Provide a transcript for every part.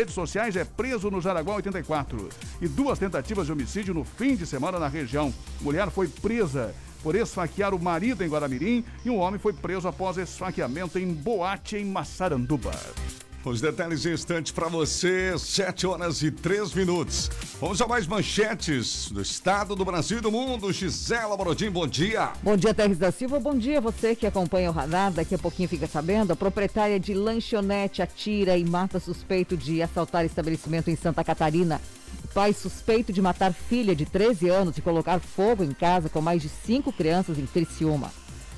redes sociais é preso no Jaraguá 84. E duas tentativas de homicídio no fim de semana na região. Mulher foi presa por esfaquear o marido em Guaramirim e um homem foi preso após esfaqueamento em boate em Massaranduba. Os detalhes em instantes para você, 7 horas e 3 minutos. Vamos a mais manchetes do estado, do Brasil e do mundo. Gisela Borodim, bom dia. Bom dia, Terres da Silva. Bom dia você que acompanha o radar. Daqui a pouquinho fica sabendo. A proprietária de lanchonete atira e mata suspeito de assaltar estabelecimento em Santa Catarina. Pai suspeito de matar filha de 13 anos e colocar fogo em casa com mais de cinco crianças em Criciúma.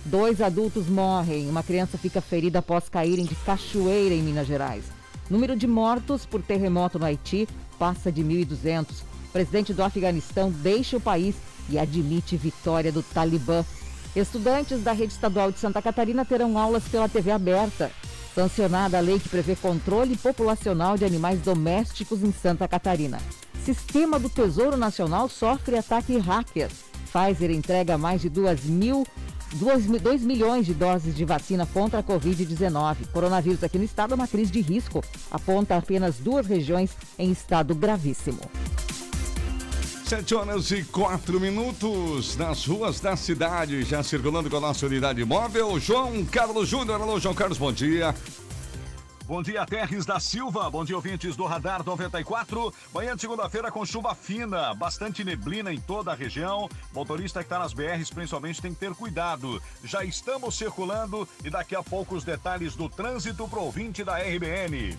Dois adultos morrem, uma criança fica ferida após caírem de cachoeira em Minas Gerais. Número de mortos por terremoto no Haiti passa de 1.200. O presidente do Afeganistão deixa o país e admite vitória do Talibã. Estudantes da rede estadual de Santa Catarina terão aulas pela TV aberta. Sancionada a lei que prevê controle populacional de animais domésticos em Santa Catarina. Sistema do Tesouro Nacional sofre ataque hacker. Pfizer entrega mais de 2 mil 2, milhões de doses de vacina contra a Covid-19. Coronavírus aqui no estado é uma crise de risco. Aponta apenas duas regiões em estado gravíssimo. 7 horas e 4 minutos nas ruas da cidade, já circulando com a nossa unidade móvel. João Carlos Júnior. Alô, João Carlos, bom dia. Bom dia, Terres da Silva. Bom dia, ouvintes do Radar 94. Manhã de segunda-feira com chuva fina, bastante neblina em toda a região. Motorista que está nas BRs, principalmente, tem que ter cuidado. Já estamos circulando e daqui a pouco os detalhes do trânsito pro ouvinte da RBN.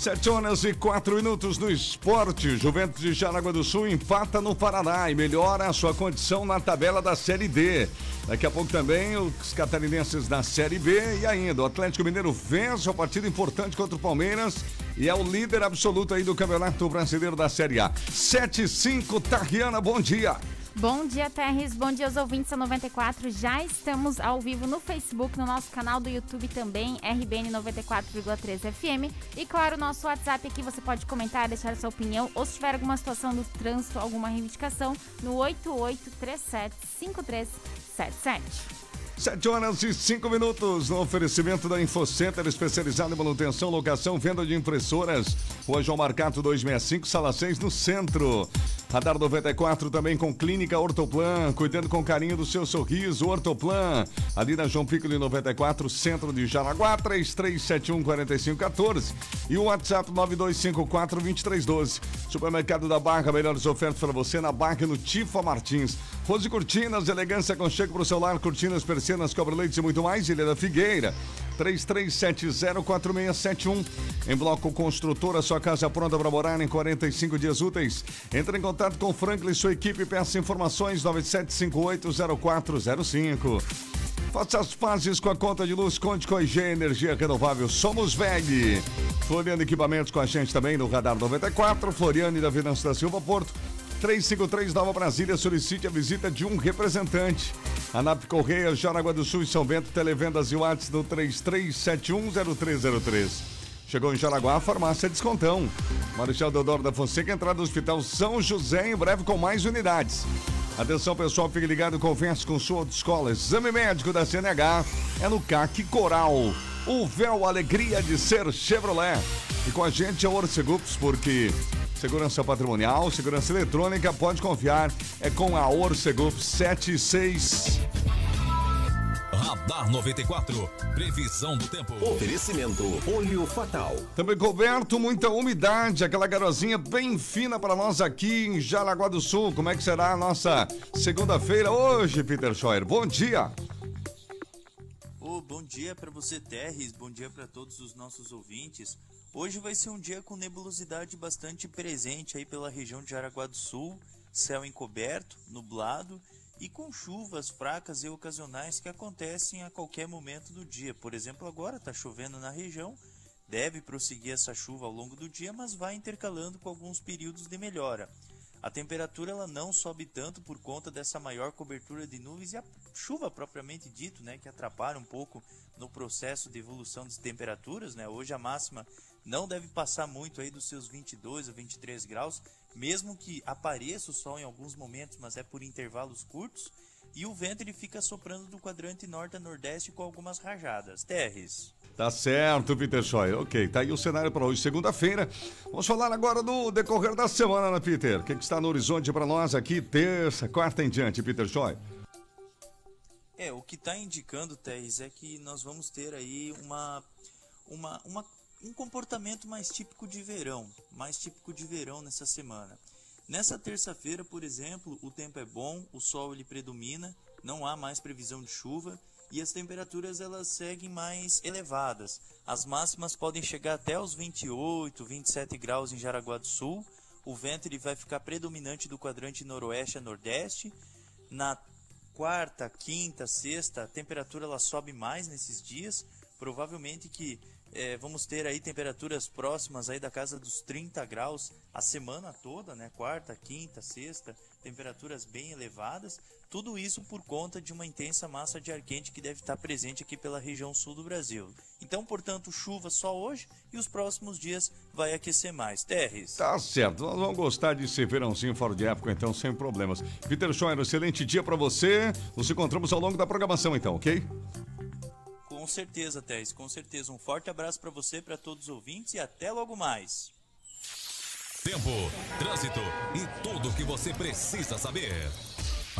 7 horas e 4 minutos no esporte. Juventus de Jaraguá do Sul empata no Paraná e melhora a sua condição na tabela da Série D. Daqui a pouco também os catarinenses da Série B e ainda o Atlético Mineiro vence uma partida importante contra o Palmeiras e é o líder absoluto aí do Campeonato Brasileiro da Série A. 7 5 Tariana, bom dia. Bom dia, Terres. Bom dia aos ouvintes da 94. Já estamos ao vivo no Facebook, no nosso canal do YouTube também, RBN 94,3 FM. E claro, nosso WhatsApp aqui você pode comentar, deixar sua opinião ou se tiver alguma situação do trânsito, alguma reivindicação, no 88375377. 7 horas e 5 minutos no oferecimento da InfoCenter, especializado em manutenção, locação, venda de impressoras. Rua João Marcato 265, sala 6, no centro. Radar 94 também com Clínica Ortoplan, cuidando com carinho do seu sorriso. Ortoplan, ali na João Piccoli 94, centro de Jaraguá, 3371 4514 e o WhatsApp 9254 2312. Supermercado da Barra, melhores ofertas para você na Barra no Tifa Martins. Rose Cortinas, elegância com cheque para o celular, cortinas, persianas, cobre-leite e muito mais. Ilha da Figueira, 33704671. Em Bloco Construtora, sua casa pronta para morar em 45 dias úteis. Entre em contato com Franklin e sua equipe, peça informações 97580405. Faça as pazes com a conta de luz, conte com a IG Energia Renovável. Somos VEG. Floriano Equipamentos com a gente também no Radar 94. Floriano e da Finança da Silva Porto. 353 Nova Brasília solicite a visita de um representante. ANAP Correia, Jaraguá do Sul e São Bento, televendas e WhatsApp no 33710303. Chegou em Jaraguá a farmácia Descontão. Marechal Deodoro da Fonseca, entrada do Hospital São José, em breve com mais unidades. Atenção pessoal, fique ligado, converse com sua autoescola. Exame médico da CNH é no CAC Coral. O véu alegria de ser Chevrolet. E com a gente é o Orcegups, porque Segurança patrimonial, segurança eletrônica, pode confiar. É com a Orcegup 76. Radar 94. Previsão do tempo. Oferecimento Olho Fatal. Também coberto, muita umidade, aquela garozinha bem fina para nós aqui em Jaraguá do Sul. Como é que será a nossa segunda-feira hoje, Peter Scheuer? Bom dia. Oh, bom dia para você, Terres. Bom dia para todos os nossos ouvintes. Hoje vai ser um dia com nebulosidade bastante presente aí pela região de Jaraguá do Sul, céu encoberto, nublado e com chuvas fracas e ocasionais que acontecem a qualquer momento do dia. Por exemplo, agora está chovendo na região, deve prosseguir essa chuva ao longo do dia, mas vai intercalando com alguns períodos de melhora. A temperatura ela não sobe tanto por conta dessa maior cobertura de nuvens e a chuva propriamente dito, né, que atrapalha um pouco no processo de evolução das temperaturas, né? Hoje a máxima não deve passar muito aí dos seus 22 a 23 graus, mesmo que apareça o sol em alguns momentos, mas é por intervalos curtos. E o vento ele fica soprando do quadrante norte a nordeste com algumas rajadas. Terres. Tá certo, Peter Scheuer. Ok, tá aí o cenário para hoje, segunda-feira. Vamos falar agora do decorrer da semana, né, Peter? O que, que está no horizonte para nós aqui, terça, quarta em diante, Peter Scheuer? É, o que está indicando, Terres, é que nós vamos ter aí uma, uma, uma, um comportamento mais típico de verão, mais típico de verão nessa semana. Nessa terça-feira, por exemplo, o tempo é bom, o sol ele predomina, não há mais previsão de chuva e as temperaturas elas seguem mais elevadas. As máximas podem chegar até os 28, 27 graus em Jaraguá do Sul. O vento ele vai ficar predominante do quadrante noroeste a nordeste. Na quarta, quinta, sexta, a temperatura ela sobe mais nesses dias. Provavelmente que é, vamos ter aí temperaturas próximas aí da casa dos 30 graus a semana toda, né? Quarta, quinta, sexta, temperaturas bem elevadas. Tudo isso por conta de uma intensa massa de ar quente que deve estar presente aqui pela região sul do Brasil. Então, portanto, chuva só hoje e os próximos dias vai aquecer mais. Terres. Tá certo, nós vamos gostar de ser verãozinho fora de época, então, sem problemas. Peter Schoen, excelente dia para você. Nos encontramos ao longo da programação, então, ok? Com certeza, Tess, com certeza. Um forte abraço para você, para todos os ouvintes e até logo mais. Tempo, trânsito e tudo o que você precisa saber.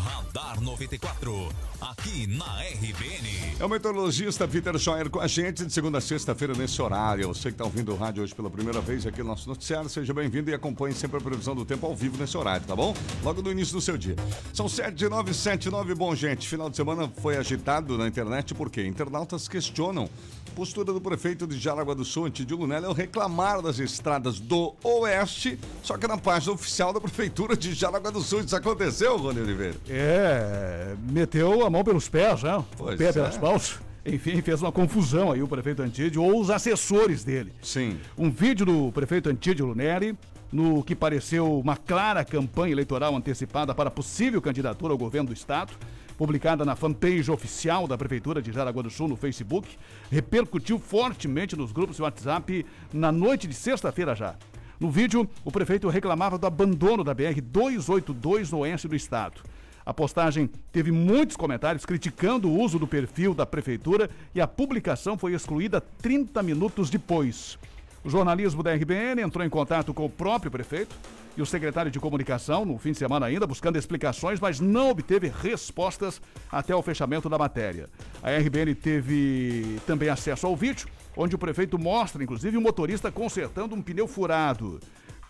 Radar 94, aqui na RBN. É o meteorologista Peter Scheuer com a gente de segunda a sexta-feira nesse horário. Você que está ouvindo o rádio hoje pela primeira vez aqui no nosso noticiário, seja bem-vindo e acompanhe sempre a previsão do tempo ao vivo nesse horário, tá bom? Logo no início do seu dia. São 7 9 7 9 Bom, gente, final de semana foi agitado na internet porque internautas questionam postura do prefeito de Jaraguá do Sul, Antidio Lunelli, ao reclamar das estradas do Oeste, só que na página oficial da Prefeitura de Jaraguá do Sul. Isso aconteceu, Rony Oliveira? É, meteu a mão pelos pés, né? Pois o pé é. pelas mãos. Enfim, fez uma confusão aí o prefeito Antídio ou os assessores dele. Sim. Um vídeo do prefeito Antídio Lunelli, no que pareceu uma clara campanha eleitoral antecipada para possível candidatura ao governo do estado, publicada na fanpage oficial da Prefeitura de Jaraguá do Sul no Facebook, repercutiu fortemente nos grupos de WhatsApp na noite de sexta-feira já. No vídeo, o prefeito reclamava do abandono da BR-282 no oeste do estado. A postagem teve muitos comentários criticando o uso do perfil da prefeitura e a publicação foi excluída 30 minutos depois. O jornalismo da RBN entrou em contato com o próprio prefeito e o secretário de comunicação no fim de semana ainda, buscando explicações, mas não obteve respostas até o fechamento da matéria. A RBN teve também acesso ao vídeo, onde o prefeito mostra, inclusive, o motorista consertando um pneu furado.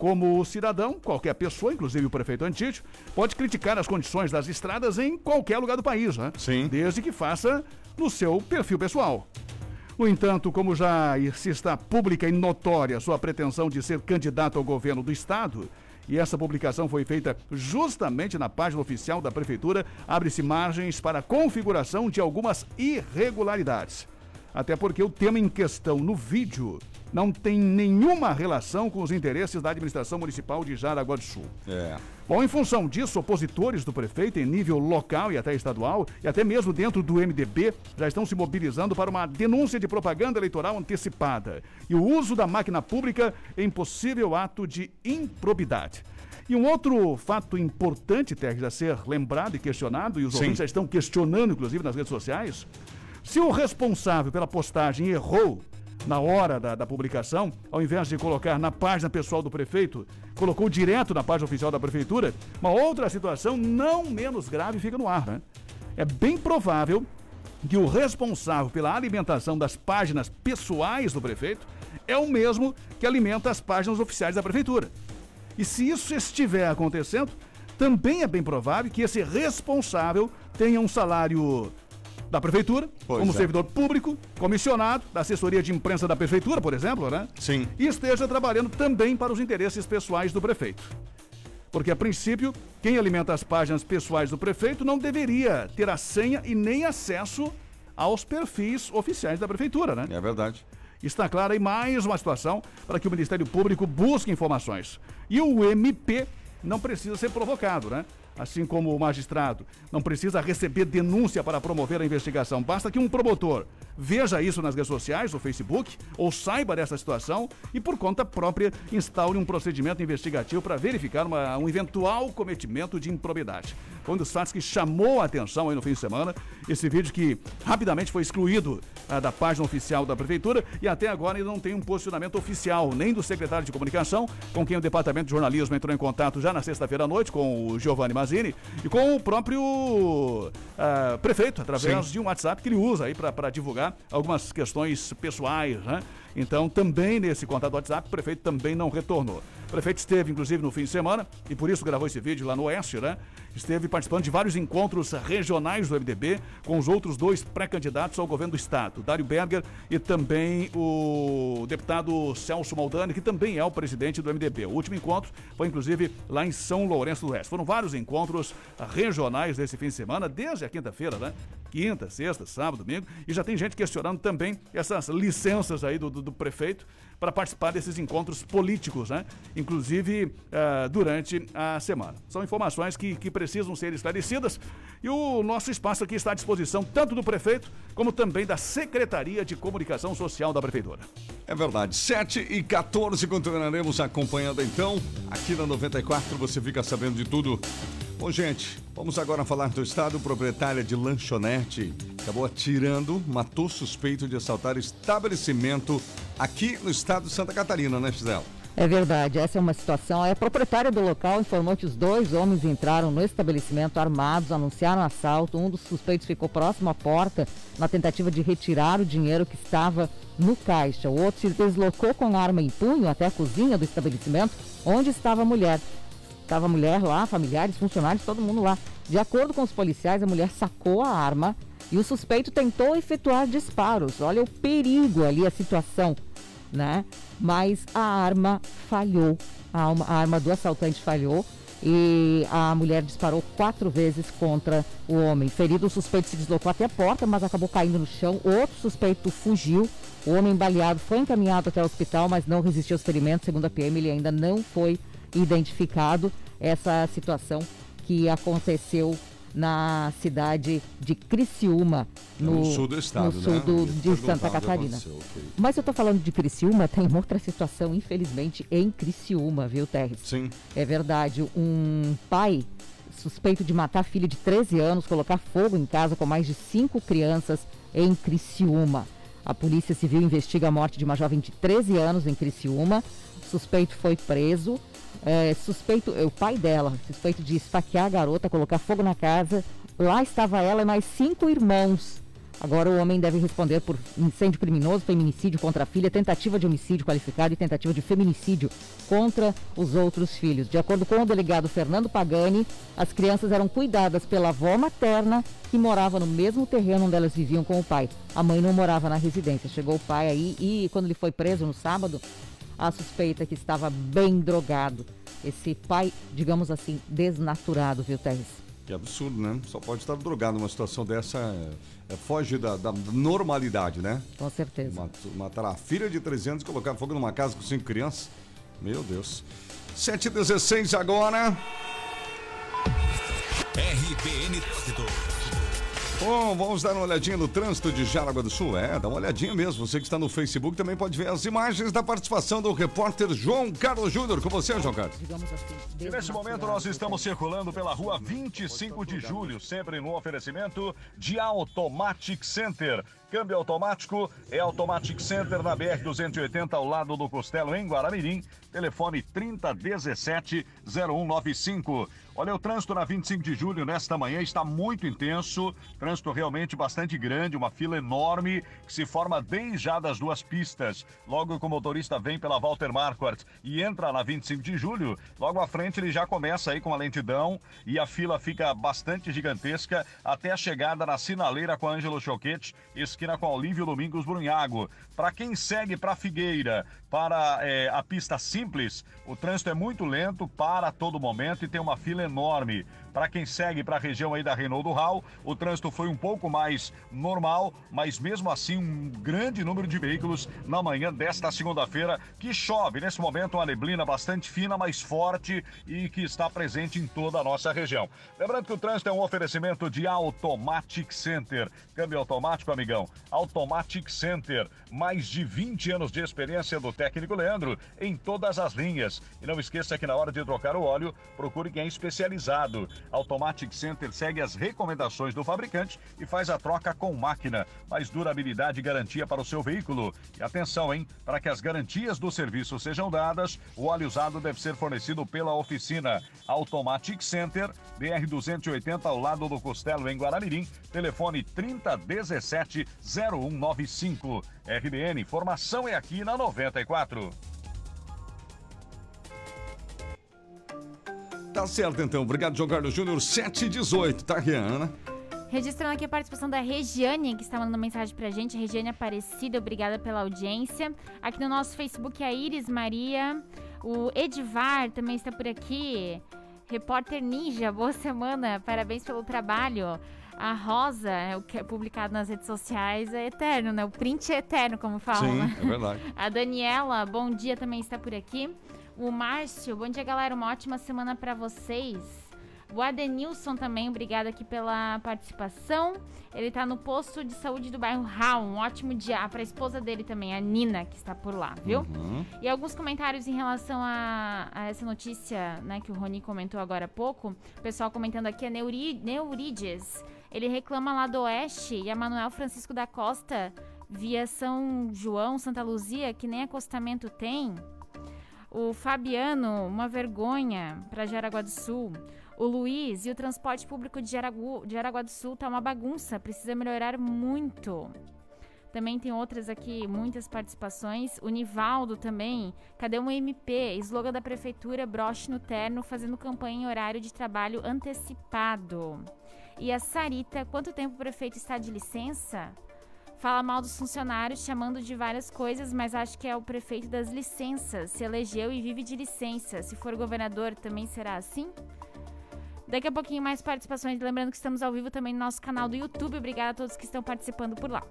Como cidadão, qualquer pessoa, inclusive o prefeito Antídio, pode criticar as condições das estradas em qualquer lugar do país, né? Sim. Desde que faça no seu perfil pessoal. No entanto, como já se está pública e notória sua pretensão de ser candidato ao governo do Estado, e essa publicação foi feita justamente na página oficial da Prefeitura, abre-se margens para a configuração de algumas irregularidades. Até porque o tema em questão no vídeo não tem nenhuma relação com os interesses da administração municipal de Jaraguá do Sul. É. Bom, em função disso, opositores do prefeito em nível local e até estadual, e até mesmo dentro do MDB, já estão se mobilizando para uma denúncia de propaganda eleitoral antecipada e o uso da máquina pública em possível ato de improbidade. E um outro fato importante, Terres, a ser lembrado e questionado, e os Sim. ouvintes já estão questionando, inclusive, nas redes sociais, se o responsável pela postagem errou na hora da, da publicação, ao invés de colocar na página pessoal do prefeito, colocou direto na página oficial da prefeitura, uma outra situação não menos grave fica no ar, né? É bem provável que o responsável pela alimentação das páginas pessoais do prefeito é o mesmo que alimenta as páginas oficiais da prefeitura. E se isso estiver acontecendo, também é bem provável que esse responsável tenha um salário da prefeitura, Pois como é. servidor público, comissionado, da assessoria de imprensa da prefeitura, por exemplo, né? Sim. E esteja trabalhando também para os interesses pessoais do prefeito. Porque, a princípio, quem alimenta as páginas pessoais do prefeito não deveria ter a senha e nem acesso aos perfis oficiais da prefeitura, né? É verdade. Está clara aí mais uma situação para que o Ministério Público busque informações. E o MP não precisa ser provocado, né? Assim como o magistrado, não precisa receber denúncia para promover a investigação. Basta que um promotor veja isso nas redes sociais, no Facebook, ou saiba dessa situação e, por conta própria, instaure um procedimento investigativo para verificar uma, um eventual cometimento de improbidade. Foi um dos fatos que chamou a atenção aí no fim de semana. Esse vídeo que rapidamente foi excluído ah, da página oficial da Prefeitura e até agora ainda não tem um posicionamento oficial, nem do secretário de Comunicação, com quem o Departamento de Jornalismo entrou em contato já na sexta-feira à noite, com o Giovanni Mazzini, e com o próprio ah, prefeito, através Sim. de um WhatsApp que ele usa aí para divulgar algumas questões pessoais, né? Então, também nesse contato do WhatsApp, o prefeito também não retornou. O prefeito esteve, inclusive, no fim de semana, e por isso gravou esse vídeo lá no Oeste, né? Esteve participando de vários encontros regionais do MDB com os outros dois pré-candidatos ao governo do Estado, Dário Berger e também o deputado Celso Maldani, que também é o presidente do MDB. O último encontro foi, inclusive, lá em São Lourenço do Oeste. Foram vários encontros regionais desse fim de semana, desde a quinta-feira, né? Quinta, sexta, sábado, domingo, e já tem gente questionando também essas licenças aí do, do, do prefeito para participar desses encontros políticos, né? Inclusive ah, durante a semana. São informações que, que precisam ser esclarecidas e o nosso espaço aqui está à disposição tanto do prefeito como também da Secretaria de Comunicação Social da Prefeitura. É verdade. 7 e 14 continuaremos acompanhando então. Aqui na 94 você fica sabendo de tudo. Bom, gente, vamos agora falar do estado. Proprietária de lanchonete acabou atirando, matou suspeito de assaltar estabelecimento aqui no estado de Santa Catarina, né, Gisela? É verdade, essa é uma situação. A proprietária do local informou que os dois homens entraram no estabelecimento armados, anunciaram assalto. Um dos suspeitos ficou próximo à porta na tentativa de retirar o dinheiro que estava no caixa. O outro se deslocou com arma em punho até a cozinha do estabelecimento, onde estava a mulher. Estava a mulher lá, familiares, funcionários, todo mundo lá. De acordo com os policiais, a mulher sacou a arma e o suspeito tentou efetuar disparos. Olha o perigo ali, a situação, né? Mas a arma falhou. A, alma- a arma do assaltante falhou e a mulher disparou quatro vezes contra o homem. Ferido, o suspeito se deslocou até a porta, mas acabou caindo no chão. Outro suspeito fugiu. O homem baleado foi encaminhado até o hospital, mas não resistiu aos ferimentos. Segundo a PM, ele ainda não foi identificado. Essa situação que aconteceu na cidade de Criciúma, no, no sul do estado, no sul né? do- de Santa Catarina. Mas eu tô falando de Criciúma, tem uma outra situação, infelizmente, em Criciúma, viu, Terres? Sim. É verdade, um pai suspeito de matar filho de 13 anos, colocar fogo em casa com mais de cinco crianças em Criciúma. A Polícia Civil investiga a morte de uma jovem de 13 anos em Criciúma. Suspeito foi preso. É, suspeito, é, o pai dela, suspeito de esfaquear a garota, colocar fogo na casa. Lá estava ela e mais cinco irmãos. Agora o homem deve responder por incêndio criminoso, feminicídio contra a filha, tentativa de homicídio qualificado e tentativa de feminicídio contra os outros filhos. De acordo com o delegado Fernando Pagani, as crianças eram cuidadas pela avó materna que morava no mesmo terreno onde elas viviam com o pai. A mãe não morava na residência. Chegou o pai aí e quando ele foi preso no sábado, a suspeita é que estava bem drogado. Esse pai, digamos assim, desnaturado, viu, Terres? Que absurdo, né? Só pode estar drogado numa situação dessa. é, é, foge da, da normalidade, né? Com certeza. Mat- Matar a filha de 13 anos e colocar fogo numa casa com cinco crianças. Meu Deus. 7h16 agora. RBN Trânsito. Bom, vamos dar uma olhadinha no trânsito de Jaraguá do Sul. É, dá uma olhadinha mesmo. Você que está no Facebook também pode ver as imagens da participação do repórter João Carlos Júnior. Com você, João Carlos. Assim, E nesse momento nós estamos circulando pela rua 25 de julho, sempre no oferecimento de Automatic Center. Câmbio automático é Automatic Center na BR-280 ao lado do Costelo em Guaramirim. Telefone 3017-0195. Olha, o trânsito na 25 de julho nesta manhã está muito intenso. Trânsito realmente bastante grande, uma fila enorme que se forma desde já das duas pistas. Logo que o motorista vem pela Walter Marquardt e entra na 25 de julho, logo à frente ele já começa aí com a lentidão e a fila fica bastante gigantesca até a chegada na sinaleira com Ângelo Choquete, esquina com Olívio Domingos Brunhago. Para quem segue para Figueira, para é, a pista simples, o trânsito é muito lento, para todo momento e tem uma fila enorme. Para quem segue para a região aí da Reinaldo Hall, o trânsito foi um pouco mais normal, mas mesmo assim um grande número de veículos na manhã desta segunda-feira que chove. Nesse momento uma neblina bastante fina, mas forte e que está presente em toda a nossa região. Lembrando que o trânsito é um oferecimento de Automatic Center. Câmbio automático, amigão. Automatic Center. Mais de 20 anos de experiência do técnico Leandro em todas as linhas. E não esqueça que na hora de trocar o óleo, procure quem é especializado. Automatic Center segue as recomendações do fabricante e faz a troca com máquina. Mais durabilidade e garantia para o seu veículo. E atenção, hein? Para que as garantias do serviço sejam dadas, o óleo usado deve ser fornecido pela oficina Automatic Center, BR 280 ao lado do Costelo em Guaramirim. Telefone 3017 0195. RBN, informação é aqui na 94. Tá certo então. Obrigado, João Carlos Júnior. 718, tá, Rihanna? Registrando aqui a participação da Regiane, que está mandando mensagem pra gente. Regiane Aparecida, obrigada pela audiência. Aqui no nosso Facebook, a Iris Maria. O Edivar também está por aqui. Repórter Ninja, boa semana, parabéns pelo trabalho. A Rosa, o que é publicado nas redes sociais, é eterno, né? O print é eterno, como falam. Sim, né? é verdade. A Daniela, bom dia, também está por aqui. O Márcio, bom dia, galera. Uma ótima semana para vocês. O Adenilson também, obrigado aqui pela participação. Ele tá no posto de saúde do bairro Raul. Um ótimo dia para a esposa dele também, a Nina, que está por lá, viu? Uhum. E alguns comentários em relação a, a essa notícia, né, que o Rony comentou agora há pouco. O pessoal comentando aqui, a Neuri, Neurides. Ele reclama lá do Oeste e a Manuel Francisco da Costa, via São João, Santa Luzia, que nem acostamento tem. O Fabiano, uma vergonha para Jaraguá do Sul. O Luiz e o transporte público de Jaragu, de Jaraguá do Sul tá uma bagunça, precisa melhorar muito. Também tem outras aqui, muitas participações. O Nivaldo também. Cadê um MP? Slogan da prefeitura, broche no terno, fazendo campanha em horário de trabalho antecipado. E a Sarita, quanto tempo o prefeito está de licença? Fala mal dos funcionários, chamando de várias coisas, mas acho que é o prefeito das licenças. Se elegeu e vive de licença. Se for governador, também será assim? Daqui a pouquinho mais participações. Lembrando que estamos ao vivo também no nosso canal do YouTube. Obrigada a todos que estão participando por lá.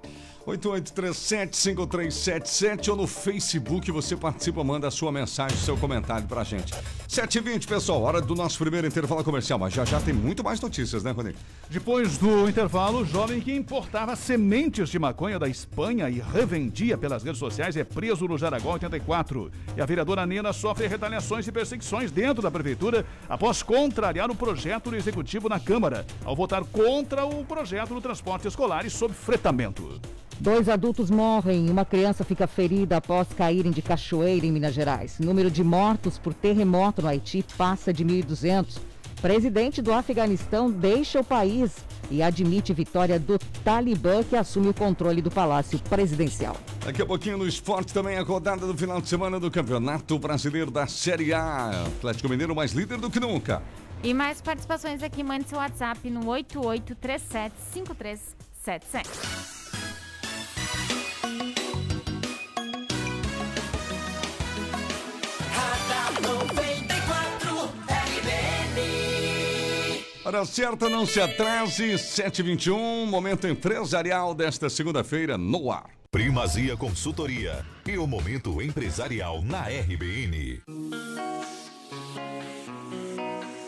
8837-5377 ou no Facebook você participa, manda a sua mensagem, seu comentário pra gente. 7h20, pessoal, hora do nosso primeiro intervalo comercial, mas já já tem muito mais notícias, né, Rony? Depois do intervalo, o jovem que importava sementes de maconha da Espanha e revendia pelas redes sociais é preso no Jaraguá 84. E a vereadora Nena sofre retaliações e perseguições dentro da prefeitura após contrariar o projeto do executivo na Câmara, ao votar contra o projeto do transporte escolar e sob fretamento. Dois adultos morrem e uma criança fica ferida após caírem de cachoeira em Minas Gerais. O número de mortos por terremoto no Haiti passa de 1.200. Presidente do Afeganistão deixa o país e admite vitória do Talibã que assume o controle do Palácio Presidencial. Daqui a pouquinho no esporte também a rodada do final de semana do Campeonato Brasileiro da Série A. Atlético Mineiro mais líder do que nunca. E mais participações aqui, mande seu WhatsApp no 88375377. Hora certa, não se atrase, 7h21, momento empresarial desta segunda-feira no ar. Primazia Consultoria e o momento empresarial na RBN.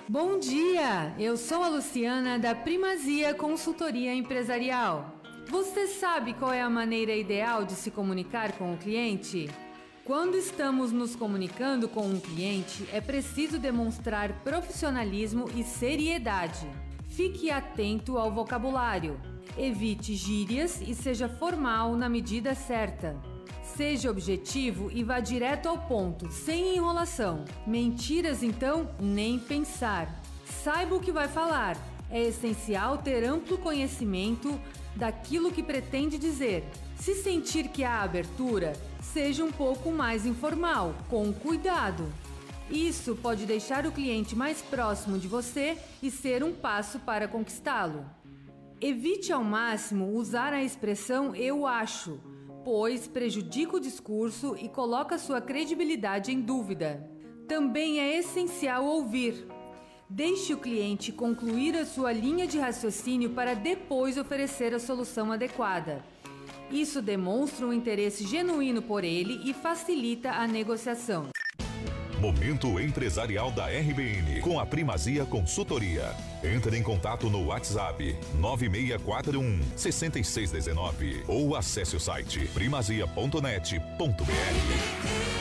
Bom dia! Eu sou a Luciana da Primazia Consultoria Empresarial. Você sabe qual é a maneira ideal de se comunicar com o cliente? Quando estamos nos comunicando com um cliente, é preciso demonstrar profissionalismo e seriedade. Fique atento ao vocabulário. Evite gírias e seja formal na medida certa. Seja objetivo e vá direto ao ponto, sem enrolação. Mentiras, então, nem pensar. Saiba o que vai falar. É essencial ter amplo conhecimento daquilo que pretende dizer. Se sentir que há abertura, seja um pouco mais informal, com cuidado. Isso pode deixar o cliente mais próximo de você e ser um passo para conquistá-lo. Evite ao máximo usar a expressão eu acho, pois prejudica o discurso e coloca sua credibilidade em dúvida. Também é essencial ouvir. Deixe o cliente concluir a sua linha de raciocínio para depois oferecer a solução adequada. Isso demonstra um interesse genuíno por ele e facilita a negociação. Momento empresarial da RBN com a Primazia Consultoria. Entre em contato no WhatsApp 9641 6619 ou acesse o site primazia.net.br.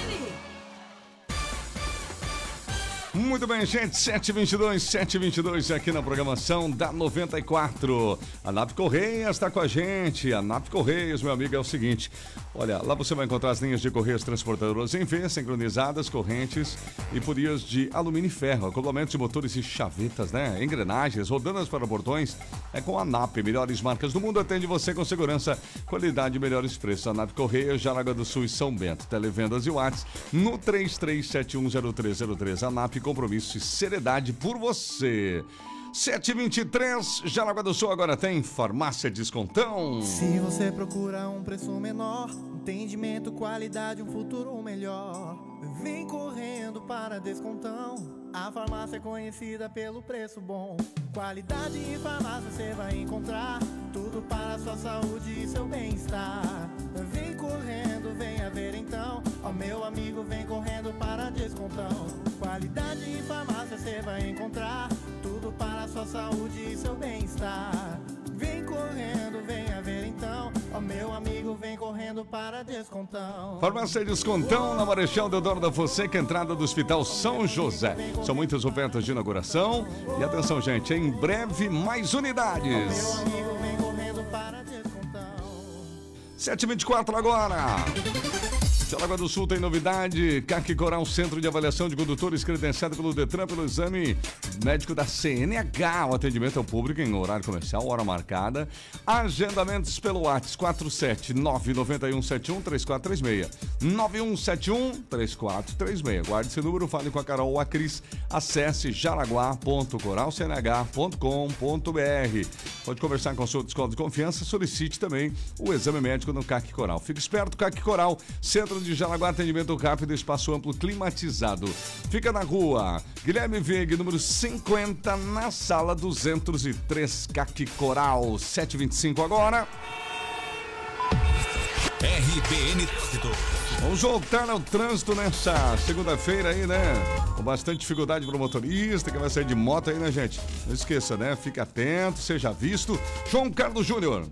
Muito bem, gente. 722, 722 aqui na programação da 94. A NAP Correias está com a gente. A NAP Correias, meu amigo, é o seguinte: olha, lá você vai encontrar as linhas de correias transportadoras em V, sincronizadas, correntes e polias de alumínio e ferro, acoplamentos de motores e chavetas, né? Engrenagens, rodanas para portões. É com a NAP. Melhores marcas do mundo atende você com segurança, qualidade e melhores preços. A NAP Correias, Jaraguá do Sul e São Bento. Televendas e Whats no 33710303. A NAP compromisso e seriedade por você. 723, Jaraguá do Sul agora tem farmácia descontão. Se você procura um preço menor, entendimento, qualidade, um futuro melhor, vem correndo para descontão. A farmácia é conhecida pelo preço bom. Qualidade em farmácia você vai encontrar tudo para a sua saúde e seu bem-estar. Vem correndo, venha ver então. Ó meu amigo, vem correndo para descontão. Qualidade em farmácia você vai encontrar tudo para a sua saúde e seu bem-estar. Vem correndo, venha ver então. Ó meu amigo, vem correndo para descontão. Farmácia Descontão na Marechal Deodoro da Fonseca, entrada do Hospital São José. São muitas ofertas de inauguração. E atenção, gente, em breve mais unidades. Meu amigo, vem correndo para descontão. 724 agora. Jaraguá do Sul tem novidade. CAC Coral, Centro de Avaliação de Condutores, credenciado pelo Detran pelo exame médico da CNH. O atendimento ao público em horário comercial, hora marcada. Agendamentos pelo WhatsApp 47991713436. 91713436. Guarde esse número, fale com a Carol ou a Cris. Acesse jaraguá.coralcnh.com.br. Pode conversar com o seu desconto de confiança. Solicite também o exame médico no CAC Coral. Fique esperto, CAC Coral, Centro de Jaraguá, atendimento rápido, espaço amplo, climatizado. Fica na rua Guilherme Veiga, número 50, na sala 203, CAC Coral, 725 agora. RBN. Vamos voltar ao trânsito nessa segunda-feira aí, né? Com bastante dificuldade para o motorista que vai sair de moto aí, né, gente? Não esqueça, né? Fique atento, seja visto. João Carlos Júnior.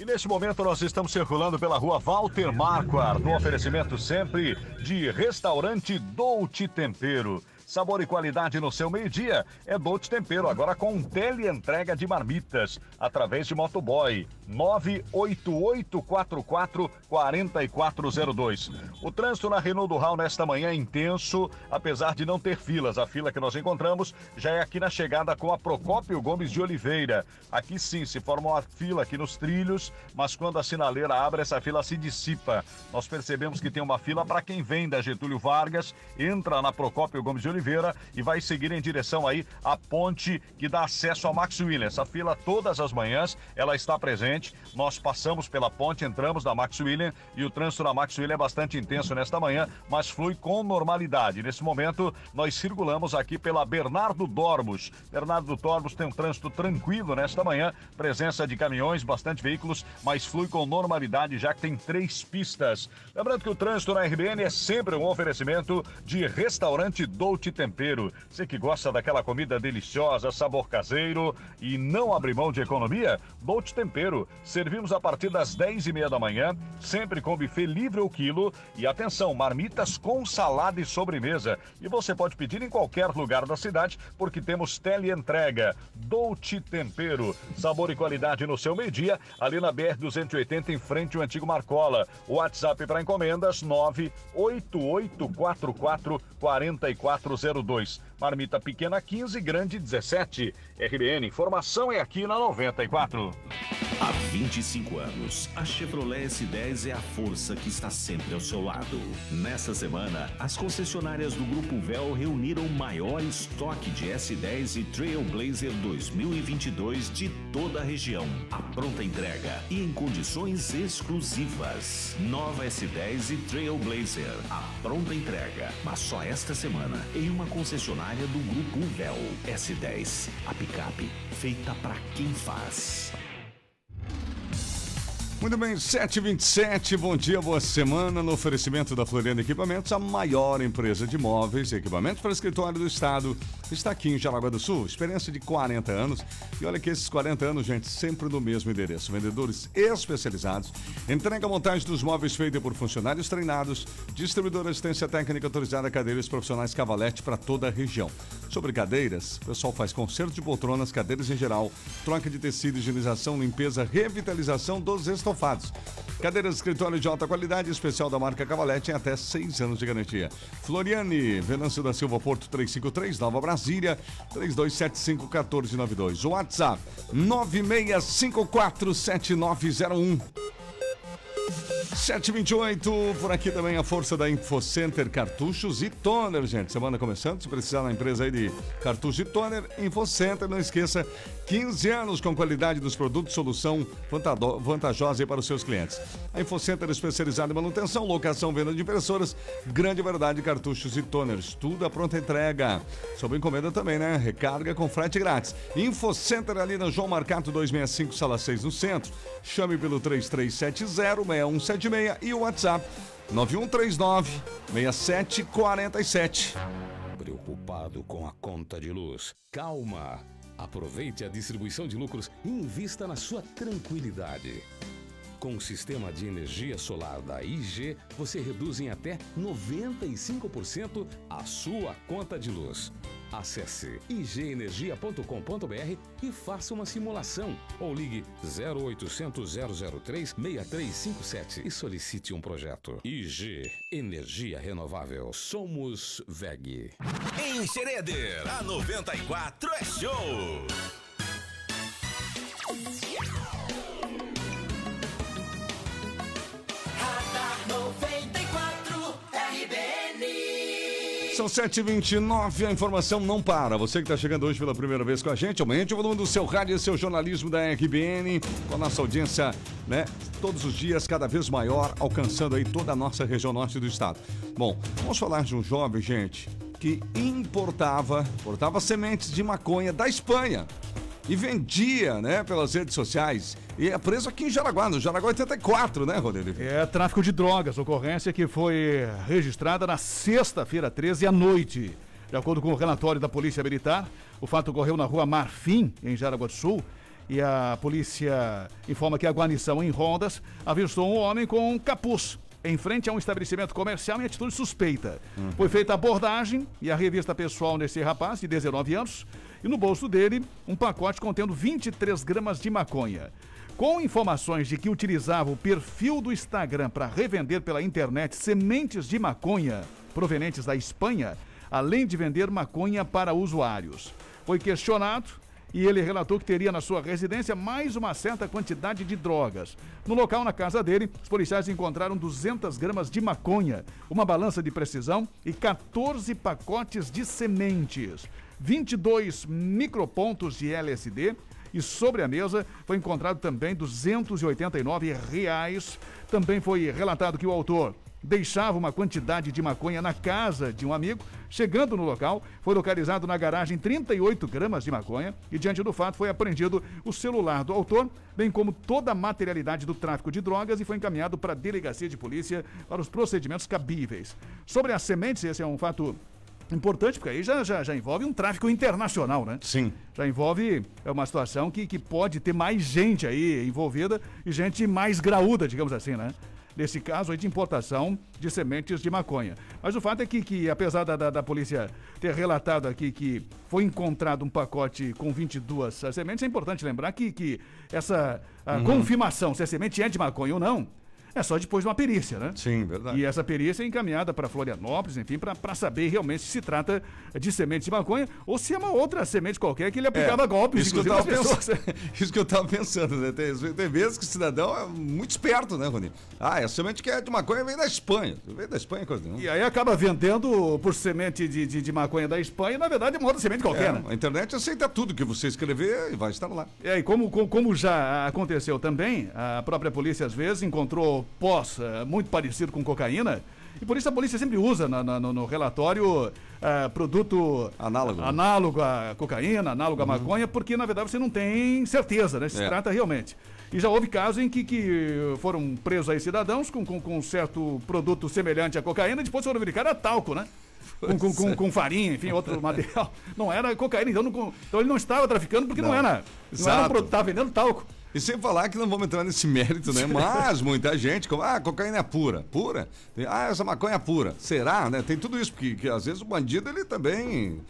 E neste momento nós estamos circulando pela rua Walter Marquardt, no oferecimento sempre de restaurante Dolce Tempero. Sabor e qualidade no seu meio-dia é Dolce Tempero, agora com teleentrega de marmitas, através de motoboy 988444402. O trânsito na Renault do Raul nesta manhã é intenso, apesar de não ter filas. A fila que nós encontramos já é aqui na chegada com a Procópio Gomes de Oliveira. Aqui sim se forma uma fila aqui nos trilhos, mas quando a sinaleira abre, essa fila se dissipa. Nós percebemos que tem uma fila para quem vem da Getúlio Vargas, entra na Procópio Gomes de Oliveira e vai seguir em direção aí à ponte que dá acesso a Max William. Essa fila todas as manhãs, ela está presente. Nós passamos pela ponte, entramos na Max William e o trânsito na Max William é bastante intenso nesta manhã, mas flui com normalidade. Nesse momento, nós circulamos aqui pela Bernardo Dormos. Bernardo Dormos tem um trânsito tranquilo nesta manhã, presença de caminhões, bastante veículos, mas flui com normalidade já que tem três pistas. Lembrando que o trânsito na RBN é sempre um oferecimento de restaurante Dolce Tempero. Você que gosta daquela comida deliciosa, sabor caseiro e não abre mão de economia? Dolce Tempero. Servimos a partir das 10 e meia da manhã, sempre com buffet livre ao quilo. E atenção, marmitas com salada e sobremesa. E você pode pedir em qualquer lugar da cidade, porque temos teleentrega. Dolce Tempero. Sabor e qualidade no seu meio-dia, ali na BR-280, em frente ao antigo Marcola. WhatsApp para encomendas 98844 4402. Marmita pequena 15, grande 17. RBN, informação é aqui na 94. Há 25 anos, a Chevrolet S10 é a força que está sempre ao seu lado. Nessa semana, as concessionárias do Grupo Vel reuniram o maior estoque de S10 e Trailblazer 2022 de toda a região. A pronta entrega e em condições exclusivas. Nova S10 e Trailblazer. A pronta entrega, mas só esta semana em uma concessionária do Grupo Vel. S10, a picape feita para quem faz. Muito bem, 727, bom dia, boa semana. No oferecimento da Floriana Equipamentos, a maior empresa de móveis e equipamentos para escritório do Estado. Está aqui em Jaraguá do Sul, experiência de 40 anos. E olha que esses 40 anos, gente, sempre no mesmo endereço. Vendedores especializados, entrega montagem dos móveis feita por funcionários treinados, distribuidor assistência técnica autorizada, cadeiras profissionais Cavalete para toda a região. Sobre cadeiras, o pessoal faz conserto de poltronas, cadeiras em geral, troca de tecido, higienização, limpeza, revitalização dos estofados estofados. Cadeiras de escritório de alta qualidade, especial da marca Cavalete, em até seis anos de garantia. Floriane, Venâncio da Silva Porto 353, Nova Brasília, 3275-1492. WhatsApp 96547901. 728, por aqui também a força da InfoCenter Cartuchos e Toner, gente. Semana começando, se precisar na empresa aí de cartucho e toner, InfoCenter, não esqueça, 15 anos com qualidade dos produtos, solução vantajosa aí para os seus clientes. A InfoCenter é especializada em manutenção, locação, venda de impressoras, grande variedade de cartuchos e toners, tudo a pronta entrega. Sob encomenda também, né? Recarga com frete grátis. InfoCenter ali na João Marcato 265, sala 6 no centro. Chame pelo 3370 6176 e o WhatsApp 9139 6747. Preocupado com a conta de luz? Calma! Aproveite a distribuição de lucros e invista na sua tranquilidade. Com o sistema de energia solar da IG, você reduz em até 95% a sua conta de luz. Acesse igenergia.com.br e faça uma simulação ou ligue 0800 003 6357 e solicite um projeto. IG Energia Renovável. Somos VEG. Em Xereder, a 94 é show! São 7h29, a informação não para. Você que está chegando hoje pela primeira vez com a gente, aumente o volume do seu rádio e seu jornalismo da RBN, com a nossa audiência, né, todos os dias cada vez maior, alcançando aí toda a nossa região norte do estado. Bom, vamos falar de um jovem, gente, que importava, importava sementes de maconha da Espanha e vendia, né, pelas redes sociais. E é preso aqui em Jaraguá, no Jaraguá 84, né, Rodrigo? É tráfico de drogas, ocorrência que foi registrada na sexta-feira 13 à noite. De acordo com o relatório da Polícia Militar, o fato ocorreu na rua Marfim, em Jaraguá do Sul. E a polícia informa que a guarnição em Rondas avistou um homem com um capuz em frente a um estabelecimento comercial em atitude suspeita. Uhum. Foi feita a abordagem e a revista pessoal desse rapaz, de 19 anos, e no bolso dele um pacote contendo 23 gramas de maconha. Com informações de que utilizava o perfil do Instagram para revender pela internet sementes de maconha provenientes da Espanha, além de vender maconha para usuários. Foi questionado e ele relatou que teria na sua residência mais uma certa quantidade de drogas. No local, na casa dele, os policiais encontraram 200 gramas de maconha, uma balança de precisão e 14 pacotes de sementes. 22 micropontos de LSD e sobre a mesa foi encontrado também 289 reais. Também foi relatado que o autor deixava uma quantidade de maconha na casa de um amigo. Chegando no local, foi localizado na garagem 38 gramas de maconha e, diante do fato, foi apreendido o celular do autor, bem como toda a materialidade do tráfico de drogas e foi encaminhado para a delegacia de polícia para os procedimentos cabíveis. Sobre as sementes, esse é um fato Importante, porque aí já, já, já envolve um tráfico internacional, né? Sim. Já envolve é uma situação que, que pode ter mais gente aí envolvida e gente mais graúda, digamos assim, né? Nesse caso aí de importação de sementes de maconha. Mas o fato é que, que apesar da, da, da polícia ter relatado aqui que foi encontrado um pacote com 22 sementes, é importante lembrar que, que essa uhum. confirmação se a semente é de maconha ou não, é só depois de uma perícia, né? Sim, verdade. E essa perícia é encaminhada para Florianópolis, enfim, para saber realmente se se trata de semente de maconha ou se é uma outra semente qualquer que ele aplicava É, golpes, isso que, eu inclusive, tava nas pessoas. pensando, isso que eu tava pensando, né? Tem, tem vezes que o cidadão é muito esperto, né, Rony? Ah, a semente que é de maconha vem da Espanha. Vem da Espanha, coisa nenhuma. E aí acaba vendendo por semente de, de, de maconha da Espanha, na verdade é uma outra semente qualquer, É, né? A internet aceita tudo que você escrever e vai estar lá. É, e como, como já aconteceu também, a própria polícia às vezes encontrou pós muito parecido com cocaína, e por isso a polícia sempre usa na- na- no, no relatório eh, produto Análogo. análogo à cocaína, análogo à maconha, porque na verdade você não tem certeza, né? Se É. trata realmente. E já houve casos em que, que foram presos aí cidadãos com, com, com certo produto semelhante à cocaína, e depois foram verificar era talco, né? Com, com, com, com farinha, enfim, outro material. Não era cocaína, então, não- então ele não estava traficando porque não, Não. era. Não era um produto, estava vendendo talco. E sem falar que não vamos entrar nesse mérito, né? Mas muita gente, como, ah, cocaína é pura. Pura? Ah, essa maconha é pura. Será, né? Tem tudo isso, porque que, às vezes o bandido, ele também,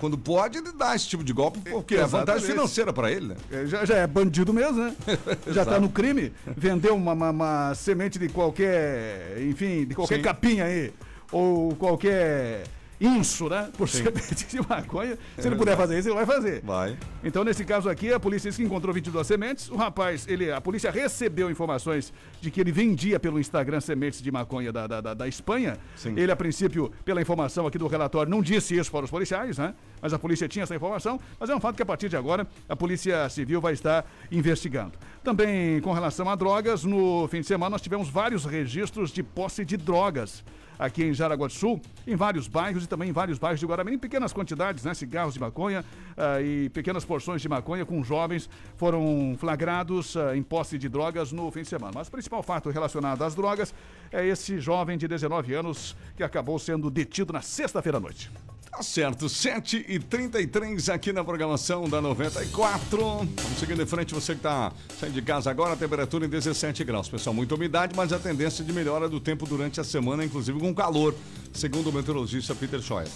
quando pode, ele dá esse tipo de golpe, porque é vantagem Exatamente. financeira para ele, né? É, Já, já é bandido mesmo, né? já Exato. no crime. Vendeu uma, uma- uma semente de qualquer, enfim, de qualquer Sim. capinha aí. Ou qualquer inso, né? Por Sim. semente de maconha. Se É ele puder fazer isso, ele vai fazer. Vai. Então, nesse caso aqui, a polícia disse que encontrou 22 sementes. O rapaz, ele, a polícia recebeu informações de que ele vendia pelo Instagram sementes de maconha da, da, da- da Espanha. Sim. Ele, a princípio, pela informação aqui do relatório, não disse isso para os policiais, né? Mas a polícia tinha essa informação. Mas é um fato que, a partir de agora, a Polícia Civil vai estar investigando. Também, com relação a drogas, no fim de semana nós tivemos vários registros de posse de drogas aqui em Jaraguá do Sul, em vários bairros e também em vários bairros de Guaramirim, pequenas quantidades, né, cigarros de maconha ah, e pequenas porções de maconha com jovens foram flagrados ah, em posse de drogas no fim de semana. Mas o principal fato relacionado às drogas é esse jovem de 19 anos que acabou sendo detido na sexta-feira à noite. Tá certo, 7 e 33 aqui na programação da 94. Vamos seguindo em frente, você que está saindo de casa agora, a temperatura em 17 graus. Pessoal, muita umidade, mas a tendência de melhora do tempo durante a semana, inclusive com calor, segundo o meteorologista Peter Scheuer.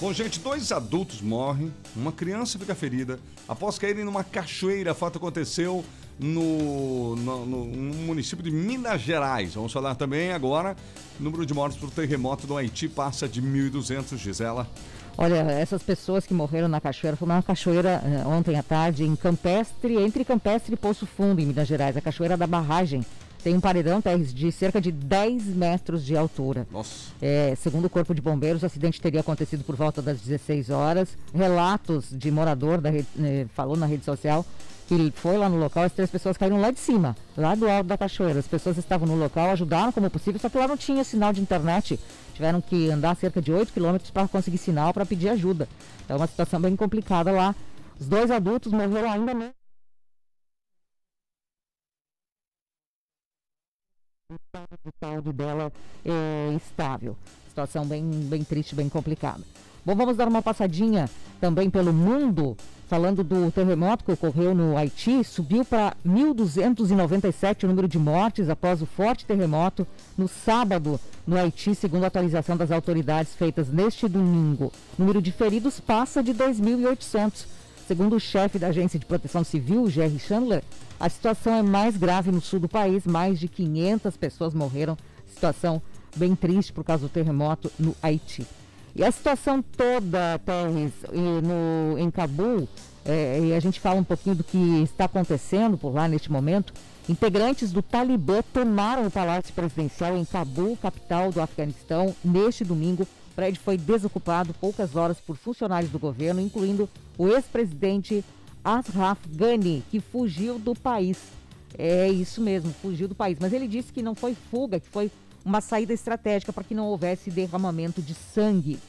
Bom, gente, dois adultos morrem, uma criança fica ferida após caírem numa cachoeira. Fato aconteceu no, no- no- município de Minas Gerais. Vamos falar também agora. Número de mortos por terremoto no Haiti passa de 1.200, Gisela. Olha, essas pessoas que morreram na cachoeira, foi uma cachoeira eh, ontem à tarde em Campestre, entre Campestre e Poço Fundo, em Minas Gerais, a cachoeira da barragem. Tem um paredão, de cerca de 10 metros de altura. Nossa. É, segundo o Corpo de Bombeiros, o acidente teria acontecido por volta das 16 horas. Relatos de morador da rede- eh, falou na rede social que foi lá no local, as três pessoas caíram lá de cima, lá do alto da cachoeira. As pessoas estavam no local, ajudaram como possível, só que lá não tinha sinal de internet. Tiveram que andar cerca de 8 quilômetros para conseguir sinal para pedir ajuda. É uma situação bem complicada lá. Os dois adultos morreram ainda né? o saúde dela é estável. Situação bem, bem triste, bem complicada. Bom, vamos dar uma passadinha também pelo mundo, falando do terremoto que ocorreu no Haiti. Subiu para 1.297 o número de mortes após o forte terremoto no sábado no Haiti, segundo a atualização das autoridades feitas neste domingo. O número de feridos passa de 2.800. Segundo o chefe da Agência de Proteção Civil, Jerry Chandler, a situação é mais grave no sul do país. Mais de 500 pessoas morreram. Situação bem triste por causa do terremoto no Haiti. E a situação toda, Terres, no, em Cabul, é, e a gente fala um pouquinho do que está acontecendo por lá neste momento. Integrantes do Talibã tomaram o Palácio Presidencial em Cabul, capital do Afeganistão, neste domingo. O prédio foi desocupado poucas horas por funcionários do governo, incluindo o ex-presidente Ashraf Ghani, que fugiu do país. É isso mesmo, fugiu do país. Mas ele disse que não foi fuga, que foi uma saída estratégica para que não houvesse derramamento de sangue.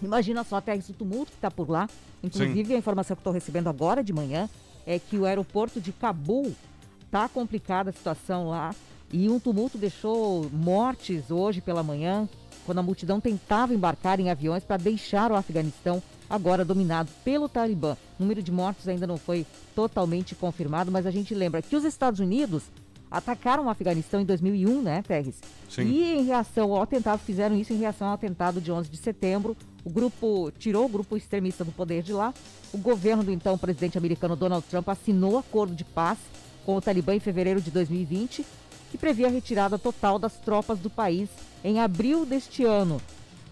Imagina só até esse tumulto que está por lá. Inclusive, a informação que estou recebendo agora de manhã é que o aeroporto de Cabul está complicada a situação lá. E um tumulto deixou mortes hoje pela manhã, quando a multidão tentava embarcar em aviões para deixar o Afeganistão, agora dominado pelo Talibã. O número de mortos ainda não foi totalmente confirmado, mas a gente lembra que os Estados Unidos atacaram o Afeganistão em 2001, né, Terres? Sim. E em reação ao atentado, fizeram isso em reação ao atentado de 11 de setembro. O grupo tirou o grupo extremista do poder de lá. O governo do então presidente americano Donald Trump assinou acordo de paz com o Talibã em fevereiro de 2020. que previa a retirada total das tropas do país em abril deste ano.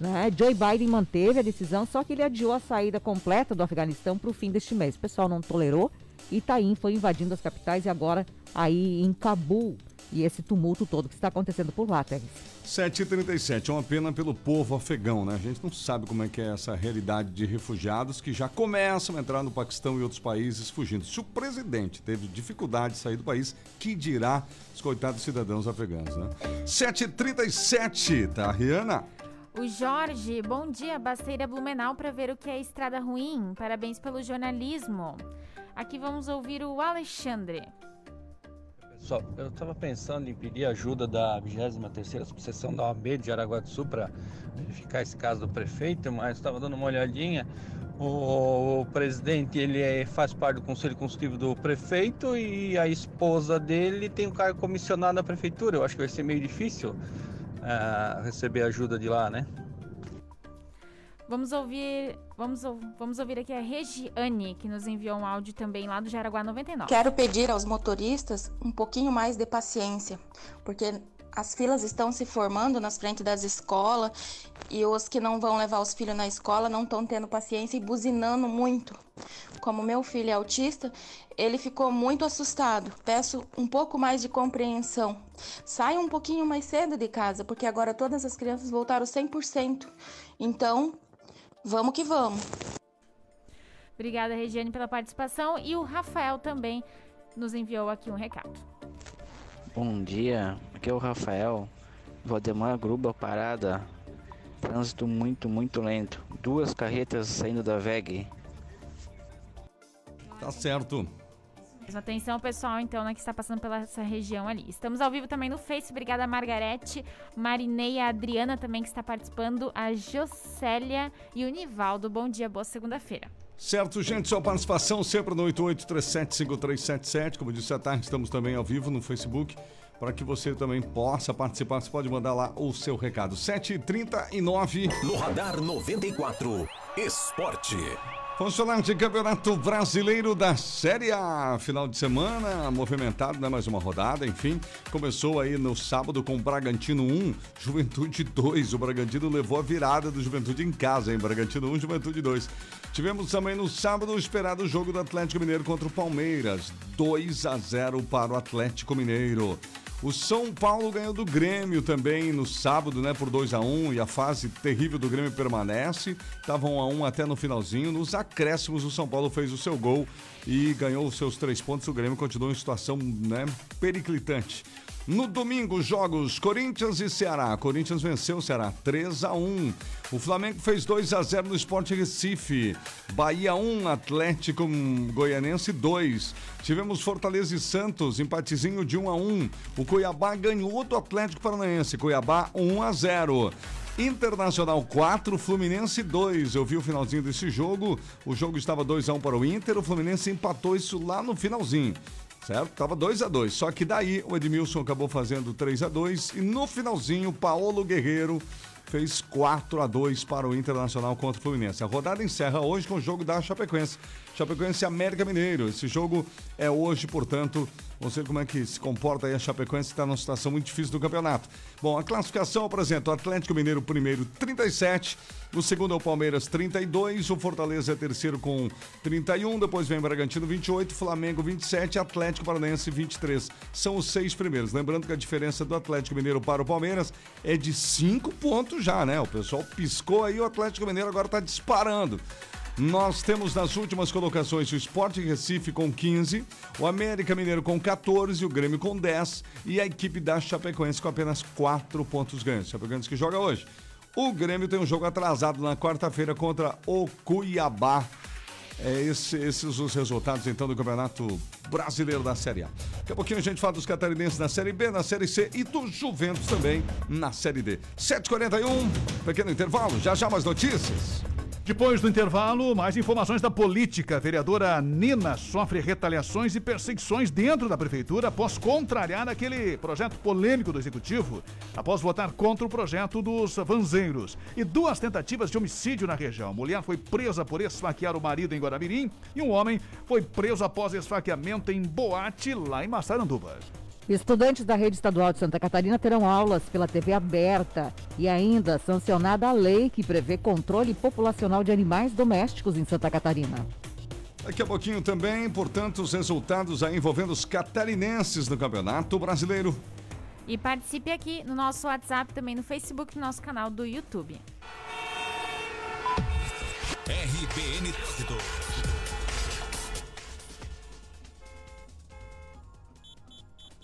Né? Joe Biden manteve a decisão, só que ele adiou a saída completa do Afeganistão para o fim deste mês. O pessoal não tolerou Itaim foi invadindo as capitais e agora aí em Cabul. E esse tumulto todo que está acontecendo por lá, Teres. 7h37, é uma pena pelo povo afegão, né? A gente não sabe como é que é essa realidade de refugiados que já começam a entrar no Paquistão e outros países fugindo. Se o presidente teve dificuldade de sair do país, que dirá os coitados cidadãos afegãos, né? 7h37, tá, Rihanna? O Jorge, bom dia, Basteira Blumenau para ver o que é estrada ruim. Parabéns pelo jornalismo. Aqui vamos ouvir o Alexandre. Pessoal, eu estava pensando em pedir ajuda da 23ª Subseção da OAB de Araguá do Sul para verificar esse caso do prefeito, mas estava dando uma olhadinha. O, o presidente ele é, faz parte do conselho consultivo do prefeito e a esposa dele tem um cargo comissionado na prefeitura. Eu acho que vai ser meio difícil uh, receber ajuda de lá, né? Vamos ouvir, vamos, vamos ouvir aqui a Regiane, que nos enviou um áudio também lá do Jaraguá 99. Quero pedir aos motoristas um pouquinho mais de paciência, porque as filas estão se formando nas frentes das escolas e os que não vão levar os filhos na escola não estão tendo paciência e buzinando muito. Como meu filho é autista, ele ficou muito assustado. Peço um pouco mais de compreensão. Saia um pouquinho mais cedo de casa, porque agora todas as crianças voltaram 100%. Então, Vamos que vamos. Obrigada, Regiane, pela participação. E o Rafael também nos enviou aqui um recado. Bom dia, aqui é o Rafael. Valdemar Gruba parada. Trânsito muito, muito lento. Duas carretas saindo da VEG. Tá certo. Atenção, pessoal, então, né, que está passando pela essa região ali. Estamos ao vivo também no Face. Obrigada, Margarete, Marinei, a Adriana também que está participando, a Jocélia e o Nivaldo. Bom dia, boa segunda-feira. Certo, gente, sua participação sempre no 88375377. Como disse à tarde, estamos também ao vivo no Facebook para que você também possa participar. Você pode mandar lá o seu recado. 7h39. No Radar 94, Esporte. Falar de Campeonato Brasileiro da Série A. Final de semana movimentado, né? Mais uma rodada, enfim. Começou aí no sábado com Bragantino 1, Juventude 2. O Bragantino levou a virada do Juventude em casa, hein? Bragantino 1, Juventude 2. Tivemos também no sábado o esperado jogo do Atlético Mineiro contra o Palmeiras. 2 a 0 para o Atlético Mineiro. O São Paulo ganhou do Grêmio também no sábado, né, por 2 a 1 e a fase terrível do Grêmio permanece. Tava 1 a 1 até no finalzinho. Nos acréscimos o São Paulo fez o seu gol e ganhou os seus três pontos. O Grêmio continuou em situação, né, periclitante. No domingo, jogos Corinthians e Ceará. Corinthians venceu o Ceará 3 a 1. O Flamengo fez 2 a 0 no Sport Recife. Bahia 1, Atlético Goianense 2. Tivemos Fortaleza e Santos, empatezinho de 1 a 1. O Cuiabá ganhou do Atlético Paranaense. Cuiabá 1 a 0. Internacional 4, Fluminense 2. Eu vi o finalzinho desse jogo. O jogo estava 2 a 1 para o Inter. O Fluminense empatou isso lá no finalzinho certo? Tava 2 a 2 Só que daí o Edmilson acabou fazendo 3 a 2 e no finalzinho, Paulo Guerreiro fez 4 a 2 para o Internacional contra o Fluminense. A rodada encerra hoje com o jogo da Chapecoense. Chapecoense América Mineiro. Esse jogo é hoje, portanto, Vamos ver como é que se comporta aí a Chapecoense, está numa situação muito difícil do campeonato. Bom, a classificação apresenta o Atlético Mineiro primeiro 37, o segundo é o Palmeiras 32, o Fortaleza é terceiro com 31, depois vem o Bragantino 28, Flamengo 27, Atlético Paranaense 23. São os seis primeiros. Lembrando que a diferença do Atlético Mineiro para o Palmeiras é de cinco pontos já, né? O pessoal piscou aí, o Atlético Mineiro agora está disparando. Nós temos nas últimas colocações o Sport Recife com 15, o América Mineiro com 14, o Grêmio com 10 e a equipe da Chapecoense com apenas 4 pontos ganhos. Chapecoense que joga hoje. O Grêmio tem um jogo atrasado na quarta-feira contra o Cuiabá. É esse, esses os resultados então do Campeonato Brasileiro da Série A. Daqui a pouquinho a gente fala dos catarinenses na Série B, na Série C e do Juventus também na Série D. 7h41, pequeno intervalo, já já mais notícias. Depois do intervalo, mais informações da política. A vereadora Nina sofre retaliações e perseguições dentro da prefeitura após contrariar aquele projeto polêmico do executivo, após votar contra o projeto dos vanzeiros. E duas tentativas de homicídio na região. A mulher foi presa por esfaquear o marido em Guaramirim e um homem foi preso após esfaqueamento em boate lá em Massaranduba. Estudantes da rede estadual de Santa Catarina terão aulas pela TV aberta e ainda sancionada a lei que prevê controle populacional de animais domésticos em Santa Catarina. Daqui a pouquinho também, portanto, os resultados aí envolvendo os catarinenses no Campeonato Brasileiro. E participe aqui no nosso WhatsApp, também no Facebook, no nosso canal do YouTube. RBN Trânsito.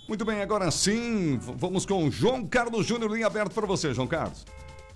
Muito bem, agora sim, vamos com João Carlos Júnior, linha aberta para você, João Carlos.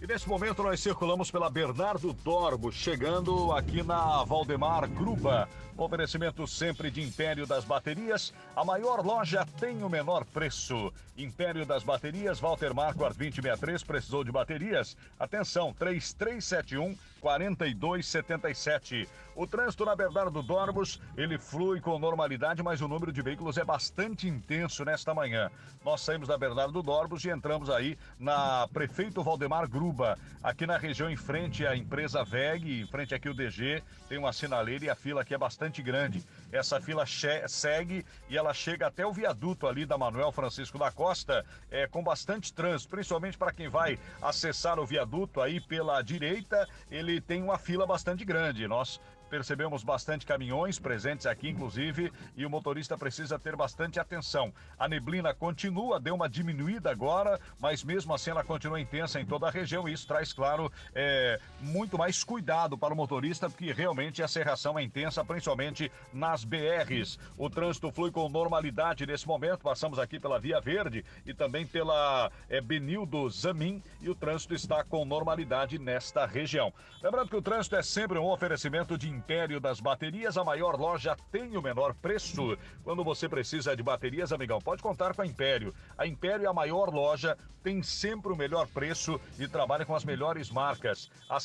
E nesse momento nós circulamos pela Bernardo Dorbo, chegando aqui na Valdemar Gruba. Oferecimento sempre de Império das Baterias. A maior loja tem o menor preço. Império das Baterias, Walter Marquardt 2063, precisou de baterias? Atenção, 3371 4277. O trânsito na Bernardo Dorbos, ele flui com normalidade, mas o número de veículos é bastante intenso nesta manhã. Nós saímos da Bernardo Dorbos e entramos aí na Prefeito Valdemar Gruba, aqui na região em frente à empresa VEG, em frente aqui o DG, tem uma sinaleira e a fila aqui é bastante grande. Essa fila segue e ela chega até o viaduto ali da Manuel Francisco da Costa, é, com bastante trânsito, principalmente para quem vai acessar o viaduto aí pela direita, ele tem uma fila bastante grande. Nós Percebemos bastante caminhões presentes aqui, inclusive, e o motorista precisa ter bastante atenção. A neblina continua, deu uma diminuída agora, mas mesmo assim ela continua intensa em toda a região e isso traz, claro, é, muito mais cuidado para o motorista, porque realmente a serração é intensa, principalmente nas BRs. O trânsito flui com normalidade nesse momento, passamos aqui pela Via Verde e também pela é, Benildo Zamin e o trânsito está com normalidade nesta região. Lembrando que o trânsito é sempre um oferecimento de Império das Baterias, a maior loja tem o menor preço. Quando você precisa de baterias, amigão, pode contar com a Império. A Império é a maior loja, tem sempre o melhor preço e trabalha com as melhores marcas. A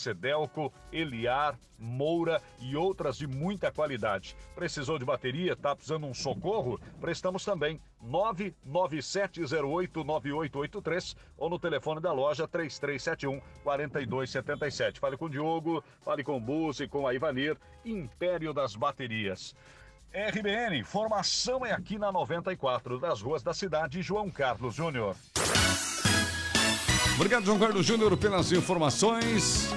Eliar, Moura e outras de muita qualidade. Precisou de bateria? Tá precisando um socorro? Prestamos também 997089883 ou no telefone da loja 3371 4277. Fale com o Diogo, fale com o Buzzi, com a Ivanir, Império das Baterias. RBN, formação é aqui na 94, das ruas da cidade, João Carlos Júnior. Obrigado, João Carlos Júnior, pelas informações.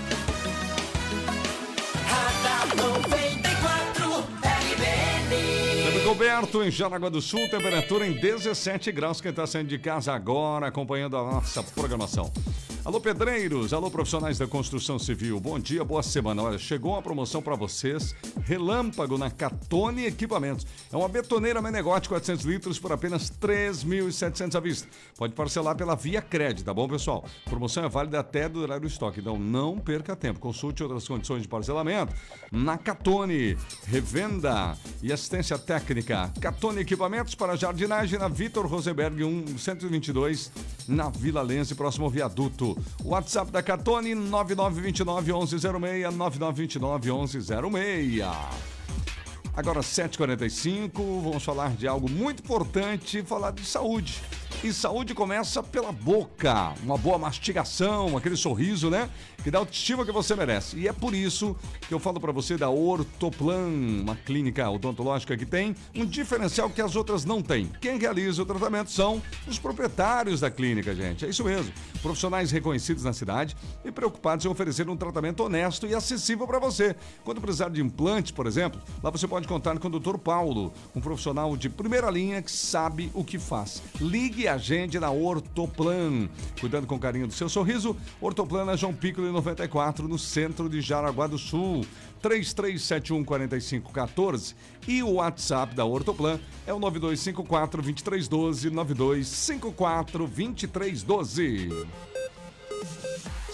Coberto em Jaraguá do Sul, temperatura em 17 graus. Quem está saindo de casa agora, acompanhando a nossa programação. Alô, pedreiros, alô, profissionais da construção civil, bom dia, boa semana. Olha, chegou uma promoção para vocês, relâmpago na Catone Equipamentos. É uma betoneira Menegote 400 litros por apenas 3.700 à vista. Pode parcelar pela Via Crédito, tá bom, pessoal? Promoção é válida até durar o estoque, então não perca tempo. Consulte outras condições de parcelamento na Catone. Revenda e assistência técnica. Catone Equipamentos para jardinagem na Vitor Rosenberg 1, 122, na Vila Lense, próximo ao viaduto. WhatsApp da Catone 9929 1106 9929 1106. Agora 7h45, vamos falar de algo muito importante, falar de saúde. E saúde começa pela boca, uma boa mastigação, aquele sorriso, né? Que dá a autoestima que você merece. E é por isso que eu falo para você da Ortoplan, uma clínica odontológica que tem um diferencial que as outras não têm. Quem realiza o tratamento são os proprietários da clínica, gente. É isso mesmo. Profissionais reconhecidos na cidade e preocupados em oferecer um tratamento honesto e acessível para você. Quando precisar de implantes, por exemplo, lá você pode contar com o Dr. Paulo, um profissional de primeira linha que sabe o que faz. Ligue a gente na Ortoplan. Cuidando com carinho do seu sorriso, Ortoplan na João Piccolo 94, no centro de Jaraguá do Sul. 3371 4514 e o WhatsApp da Ortoplan é o 9254 2312 9254 2312.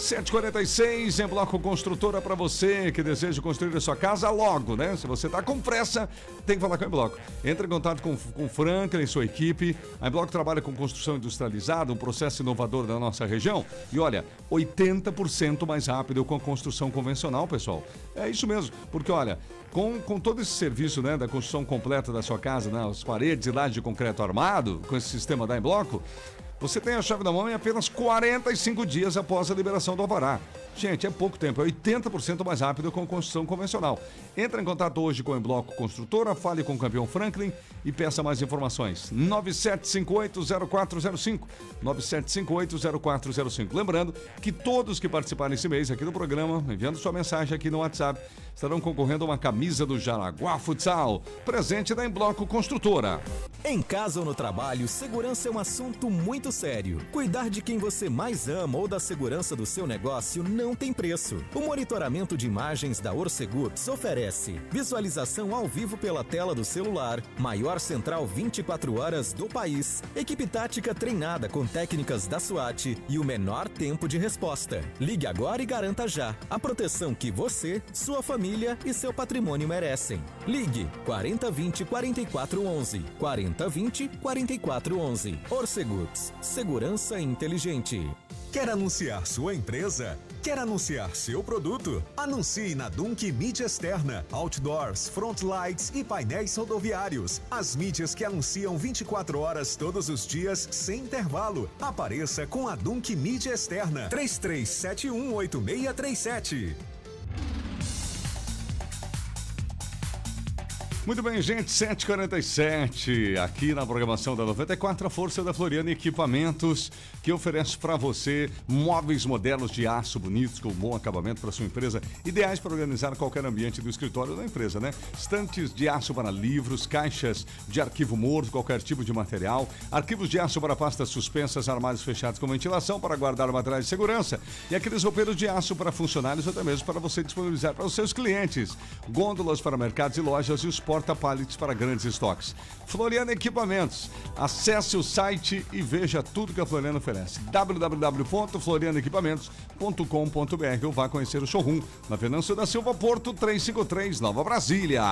746 em Bloco Construtora para você que deseja construir a sua casa logo, né? Se você tá com pressa, tem que falar com a Embloco. Entre em contato com, com Franklin e sua equipe. A Embloco trabalha com construção industrializada, um processo inovador da nossa região. E olha, 80% mais rápido com a construção convencional, pessoal. É isso mesmo, porque olha, com, com todo esse serviço né, da construção completa da sua casa, né, as paredes lajes de concreto armado, com esse sistema da Embloco, Você tem a chave na mão em apenas 45 dias após a liberação do alvará. Gente, é pouco tempo, é 80% mais rápido com construção convencional. Entre em contato hoje com o Embloco Construtora, fale com o campeão Franklin e peça mais informações. 97580405. 97580405. Lembrando que todos que participarem esse mês aqui do programa, enviando sua mensagem aqui no WhatsApp, estarão concorrendo a uma camisa do Jaraguá Futsal, presente da Embloco Construtora. Em casa ou no trabalho, segurança é um assunto muito sério. Cuidar de quem você mais ama ou da segurança do seu negócio não tem preço. O monitoramento de imagens da Orcegups oferece visualização ao vivo pela tela do celular, maior central 24 horas do país, equipe tática treinada com técnicas da SWAT e o menor tempo de resposta. Ligue agora e garanta já a proteção que você, sua família e seu patrimônio merecem. Ligue 4020 4411 4020 4411. Orcegups, segurança inteligente. Quer anunciar sua empresa? Quer anunciar seu produto? Anuncie na Dunk Mídia Externa, Outdoors, Frontlights e painéis rodoviários. As mídias que anunciam 24 horas todos os dias, sem intervalo. Apareça com a Dunk Mídia Externa. 33718637. Muito bem, gente, 7h47, aqui na programação da 94, a Força da Floriana Equipamentos, que oferece para você móveis modelos de aço bonitos, com bom acabamento para sua empresa, ideais para organizar qualquer ambiente do escritório da empresa, né? Estantes de aço para livros, caixas de arquivo morto, qualquer tipo de material, arquivos de aço para pastas suspensas, armários fechados com ventilação para guardar materiais de segurança e aqueles roupeiros de aço para funcionários ou até mesmo para você disponibilizar para os seus clientes, gôndolas para mercados e lojas e os porta-pallets para grandes estoques. Floriana Equipamentos. Acesse o site e veja tudo que a Floriana oferece. www.florianaequipamentos.com.br ou vá conhecer o showroom na Venâncio da Silva Porto 353, Nova Brasília.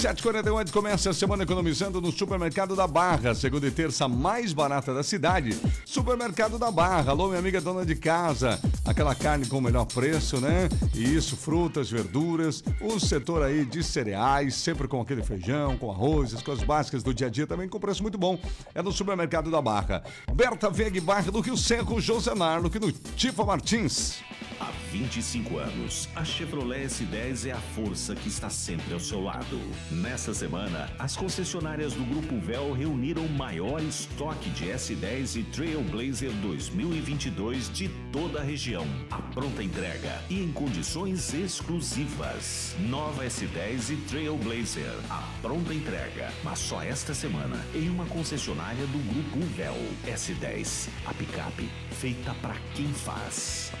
7h48 começa a semana economizando no Supermercado da Barra, segunda e terça mais barata da cidade. Supermercado da Barra, alô minha amiga dona de casa, aquela carne com o melhor preço, né? E isso, frutas, verduras, o setor aí de cereais, sempre com aquele feijão, com arroz, as coisas básicas do dia a dia também com preço muito bom. É no Supermercado da Barra. Berta Veg Barra do Rio Seco, José Narlo, que no Tifa Martins. Há 25 anos, a Chevrolet S10 é a força que está sempre ao seu lado. Nessa semana, as concessionárias do Grupo Véu reuniram o maior estoque de S10 e Trailblazer 2022 de toda a região. A pronta entrega e em condições exclusivas. Nova S10 e Trailblazer. A pronta entrega, mas só esta semana em uma concessionária do Grupo Véu. S10, a picape feita para quem faz.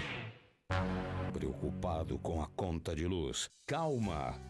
Preocupado com a conta de luz? Calma!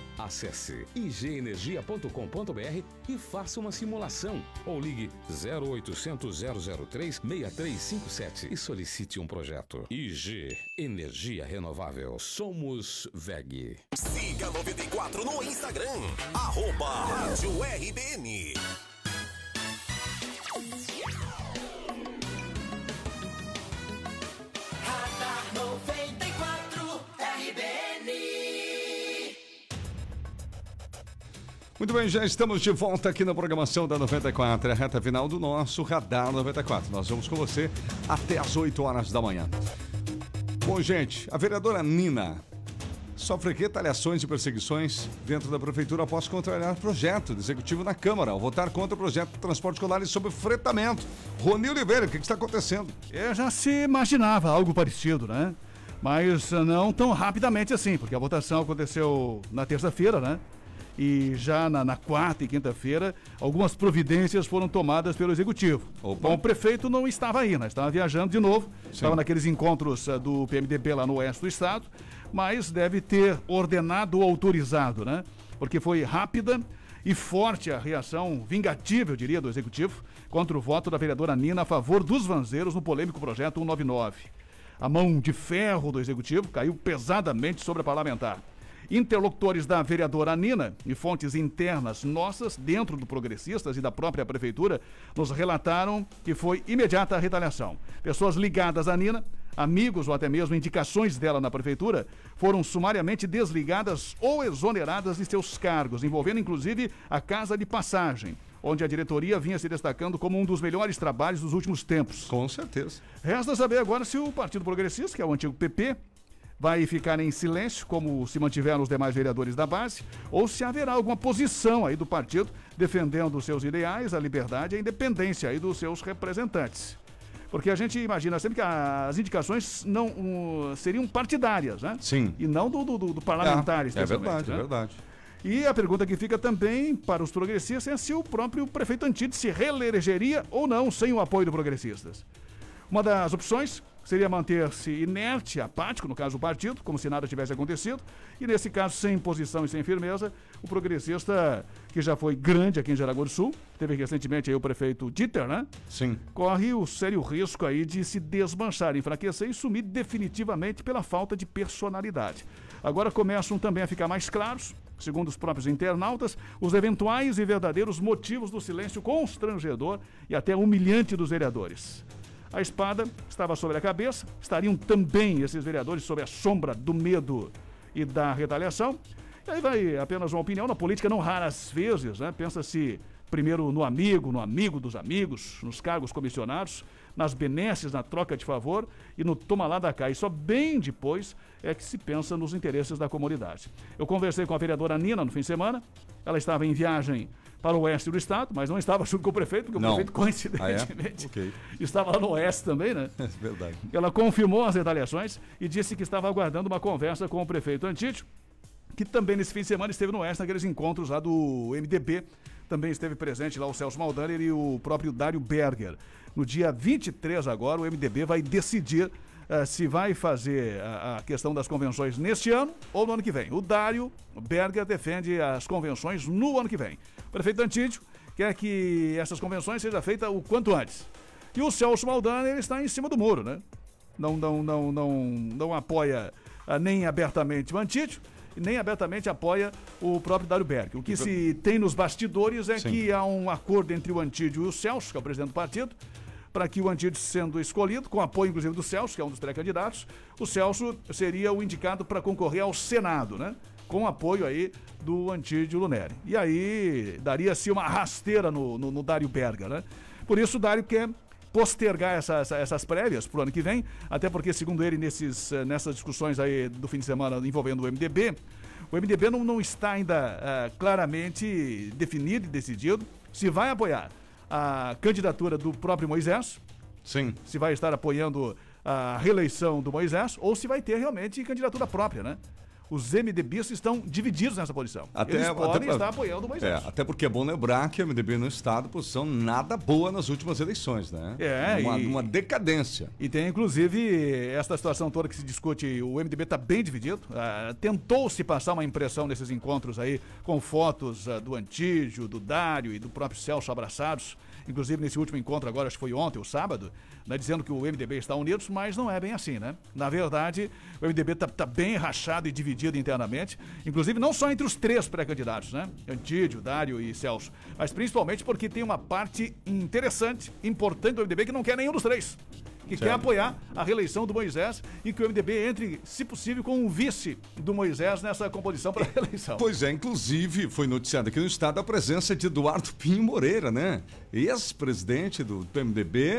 Acesse igenergia.com.br e faça uma simulação ou ligue 0800 003 6357 e solicite um projeto. IG Energia Renovável. Somos VEG. Siga 94 no Instagram, arroba Rádio RBN. Muito bem, já estamos de volta aqui na programação da 94, é a reta final do nosso Radar 94. Nós vamos com você até às 8 horas da manhã. Bom, gente, a vereadora Nina sofre retaliações e perseguições dentro da prefeitura após contrariar projeto do executivo na Câmara ao votar contra o projeto de transporte escolar e sobre fretamento. Rony Oliveira, o que que está acontecendo? É, já se imaginava algo parecido, né? Mas ah, não tão rapidamente assim, porque a votação aconteceu na terça-feira, né? E já na, na quarta e quinta-feira, algumas providências foram tomadas pelo executivo. Bom, o prefeito não estava aí, né? Estava viajando de novo, estava naqueles encontros ah, do PMDB lá no oeste do estado, mas deve ter ordenado ou autorizado, né? Porque foi rápida e forte a reação vingativa, eu diria, do executivo contra o voto da vereadora Nina a favor dos vanzeiros no polêmico projeto 199. A mão de ferro do executivo caiu pesadamente sobre a parlamentar. Interlocutores da vereadora Nina e fontes internas nossas, dentro do Progressistas e da própria Prefeitura, nos relataram que foi imediata a retaliação. Pessoas ligadas à Nina, amigos ou até mesmo indicações dela na Prefeitura, foram sumariamente desligadas ou exoneradas de seus cargos, envolvendo inclusive a Casa de Passagem onde a diretoria vinha se destacando como um dos melhores trabalhos dos últimos tempos. Com certeza. Resta saber agora se o Partido Progressista, que é o antigo PP, vai ficar em silêncio, como se mantiveram os demais vereadores da base, ou se haverá alguma posição aí do partido defendendo os seus ideais, a liberdade e a independência aí dos seus representantes. Porque a gente imagina sempre que as indicações não um, seriam partidárias, né? Sim. E não do, do, do parlamentar, É, é verdade, é né? verdade. E a pergunta que fica também para os progressistas é se o próprio prefeito Antide se reelegeria ou não sem o apoio do progressistas. Uma das opções seria manter-se inerte, apático, no caso do partido, como se nada tivesse acontecido, e nesse caso, sem posição e sem firmeza, o progressista, que já foi grande aqui em Jaraguá do Sul, teve recentemente aí o prefeito Dieter, né? Sim. Corre o sério risco aí de se desmanchar, enfraquecer e sumir definitivamente pela falta de personalidade. Agora começam também a ficar mais claros, segundo os próprios internautas, os eventuais e verdadeiros motivos do silêncio constrangedor e até humilhante dos vereadores. A espada estava sobre a cabeça, estariam também esses vereadores sob a sombra do medo e da retaliação. E aí vai apenas uma opinião, na política não raras vezes, né? Pensa-se primeiro no amigo, no amigo dos amigos, nos cargos comissionados, nas benesses, na troca de favor e no toma lá da cá. E só bem depois é que se pensa nos interesses da comunidade. Eu conversei com a vereadora Nina no fim de semana, ela estava em viagem para o oeste do estado, mas não estava junto com o prefeito, porque Não. o prefeito coincidentemente Ah, é? Ok. estava lá no oeste também, né? É verdade. Ela confirmou as retaliações e disse que estava aguardando uma conversa com o prefeito Antídio, que também nesse fim de semana esteve no Oeste, naqueles encontros lá do MDB. Também esteve presente lá o Celso Maldaner e o próprio Dário Berger. No dia 23 agora, o MDB vai decidir eh, se vai fazer a, a questão das convenções neste ano ou no ano que vem. O Dário Berger defende as convenções no ano que vem. O prefeito Antídio quer que essas convenções sejam feitas o quanto antes. E o Celso Maldaner está em cima do muro, né? Não, não, não, não, não apoia ah, nem abertamente o Antídio, nem abertamente apoia o próprio Dário Berg. O que se tem nos bastidores é Sim. que há um acordo entre o Antídio e o Celso, que é o presidente do partido, para que o Antídio sendo escolhido, com apoio inclusive do Celso, que é um dos pré-candidatos, o Celso seria o indicado para concorrer ao Senado, né? Com apoio aí do Antídio Luneri. E aí daria-se uma rasteira no, no, no Dário Berga, né? Por isso o Dário quer postergar essa- essa- essas prévias para o ano que vem, até porque, segundo ele, nesses, eh, nessas discussões aí do fim de semana envolvendo o MDB, o MDB não, não está ainda ah, claramente definido e decidido se vai apoiar a candidatura do próprio Moisés, Sim. se vai estar apoiando a reeleição do Moisés ou se vai ter realmente candidatura própria, né? Os MDBistas estão divididos nessa posição. Eles podem pra- estar apoiando o Moisés. É, até porque é bom lembrar que o MDB no estado posição nada boa nas últimas eleições, né? É, uma, e- uma decadência. E tem, inclusive, esta situação toda que se discute, o MDB está bem dividido. Ah, Tentou-se passar uma impressão nesses encontros aí, com fotos ah, do Antígio, do Dário e do próprio Celso abraçados. Inclusive, nesse último encontro agora, acho que foi ontem, o sábado, né, dizendo que o MDB está unido, mas não é bem assim, né? Na verdade, o MDB está bem rachado e dividido internamente, inclusive não só entre os três pré-candidatos, né? Antídio, Dário e Celso, mas principalmente porque tem uma parte interessante, importante do MDB que não quer nenhum dos três. Que quer Certo. apoiar a reeleição do Moisés e que o MDB entre, se possível, com um vice do Moisés nessa composição para a reeleição. Pois é, inclusive foi noticiado aqui no estado a presença de Eduardo Pinho Moreira, né? Ex-presidente do PMDB,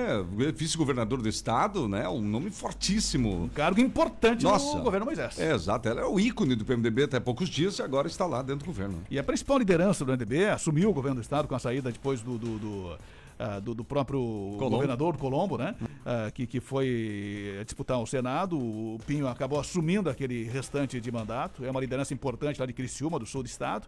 vice-governador do estado, né? Um nome fortíssimo. Um cargo importante Nossa. no governo Moisés. É, exato, ela é o ícone do PMDB até poucos dias e agora está lá dentro do governo. E a principal liderança do MDB assumiu o governo do estado com a saída depois do, do, do, ah, do- do próprio governador Colombo, né? Ah, que, que foi disputar o Senado. O Pinho acabou assumindo aquele restante de mandato. É uma liderança importante lá de Criciúma, do sul do estado.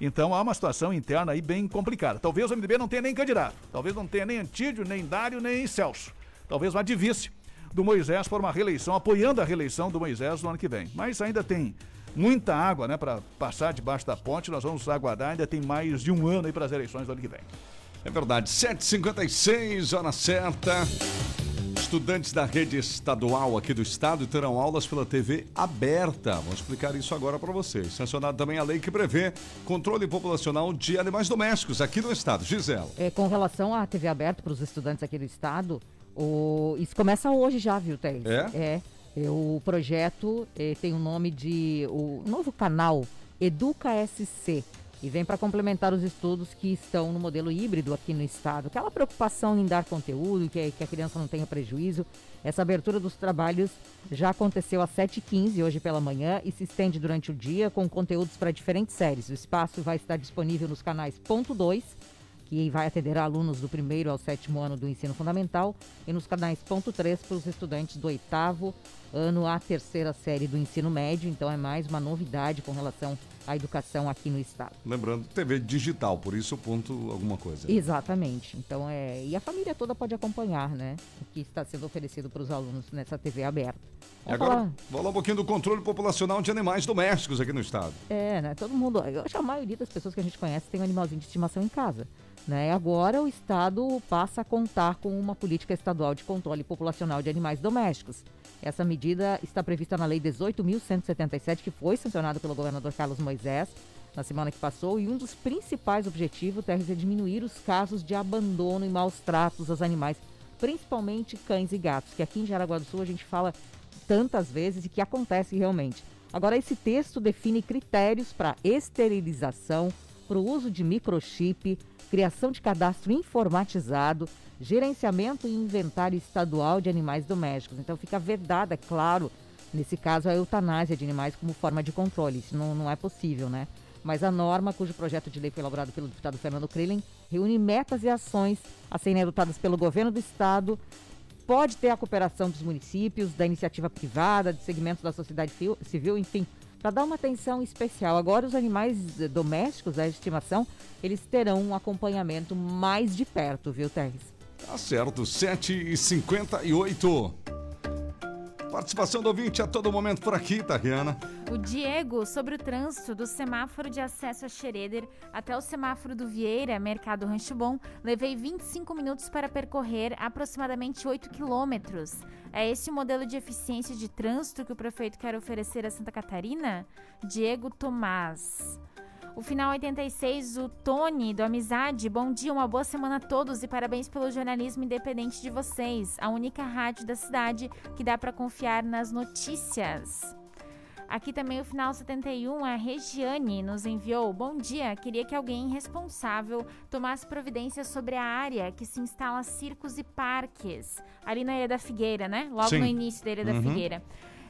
Então há uma situação interna aí bem complicada. Talvez o MDB não tenha nem candidato. Talvez não tenha nem Antídio, nem Dário, nem Celso. Talvez vá de vice do Moisés por uma reeleição, apoiando a reeleição do Moisés no ano que vem. Mas ainda tem muita água, né, para passar debaixo da ponte. Nós vamos aguardar, ainda tem mais de um ano aí para as eleições do ano que vem. É verdade, 7h56, hora certa. Estudantes da rede estadual aqui do estado terão aulas pela TV aberta. Vou explicar isso agora para vocês. Sancionado também a lei que prevê controle populacional de animais domésticos aqui no estado. Gisela. É, com relação à TV aberta para os estudantes aqui do estado, o... isso começa hoje já, viu, Thaís? É? É. É, O projeto eh, tem o nome de o novo canal Educa SC e vem para complementar os estudos que estão no modelo híbrido aqui no estado. Aquela preocupação em dar conteúdo, que, que a criança não tenha prejuízo. Essa abertura dos trabalhos já aconteceu às 7h15 hoje pela manhã e se estende durante o dia com conteúdos para diferentes séries. O espaço vai estar disponível nos canais Ponto 2, que vai atender alunos do primeiro ao sétimo ano do ensino fundamental, e nos canais ponto 3 para os estudantes do oitavo ano à terceira série do ensino médio. Então é mais uma novidade com relação à educação aqui no estado. Lembrando, TV digital, por isso ponto alguma coisa. Exatamente. Então é. E a família toda pode acompanhar, né? O que está sendo oferecido para os alunos nessa TV aberta. E agora, vamos falar um pouquinho do controle populacional de animais domésticos aqui no estado. É, né? Todo mundo. Eu acho que a maioria das pessoas que a gente conhece tem um animalzinho de estimação em casa. Né? Agora o Estado passa a contar com uma política estadual de controle populacional de animais domésticos. Essa medida está prevista na Lei 18.177, que foi sancionada pelo governador Carlos Moisés na semana que passou, e um dos principais objetivos, é diminuir os casos de abandono e maus tratos aos animais, principalmente cães e gatos, que aqui em Jaraguá do Sul a gente fala tantas vezes e que acontece realmente. Agora, esse texto define critérios para esterilização, para o uso de microchip, criação de cadastro informatizado, gerenciamento e inventário estadual de animais domésticos. Então fica vedada, é claro, nesse caso, a eutanásia de animais como forma de controle. Isso não, não é possível, né? Mas a norma, cujo projeto de lei foi elaborado pelo deputado Fernando Krelin, reúne metas e ações a serem adotadas pelo governo do estado, pode ter a cooperação dos municípios, da iniciativa privada, de segmentos da sociedade civil, enfim, para dar uma atenção especial. Agora, os animais eh, domésticos, da estimação, eles terão um acompanhamento mais de perto, viu, Terres? Tá certo, 7h58. Participação do ouvinte a todo momento por aqui, Tariana. O Diego, sobre o trânsito do semáforo de acesso a Xereder até o semáforo do Vieira, Mercado Rancho Bom, levei 25 minutos para percorrer aproximadamente 8 quilômetros. É esse o modelo de eficiência de trânsito que o prefeito quer oferecer a Santa Catarina? Diego Tomás. O final 86, o Tony do Amizade. Bom dia, uma boa semana a todos e parabéns pelo jornalismo independente de vocês. A única rádio da cidade que dá para confiar nas notícias. Aqui também o final 71, a Regiane nos enviou. Bom dia, queria que alguém responsável tomasse providências sobre a área que se instala circos e parques. Ali na Ilha da Figueira, né? Logo Sim. no início da Ilha da Uhum. Figueira.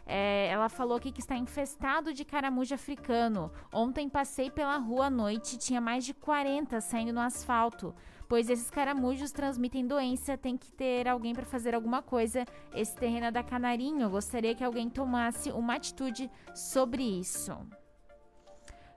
É, ela falou aqui que está infestado de caramujo africano. Ontem passei pela rua à noite, tinha mais de 40 saindo no asfalto. Pois esses caramujos transmitem doença, tem que ter alguém para fazer alguma coisa. Esse terreno é da Canarinho. Gostaria que alguém tomasse uma atitude sobre isso.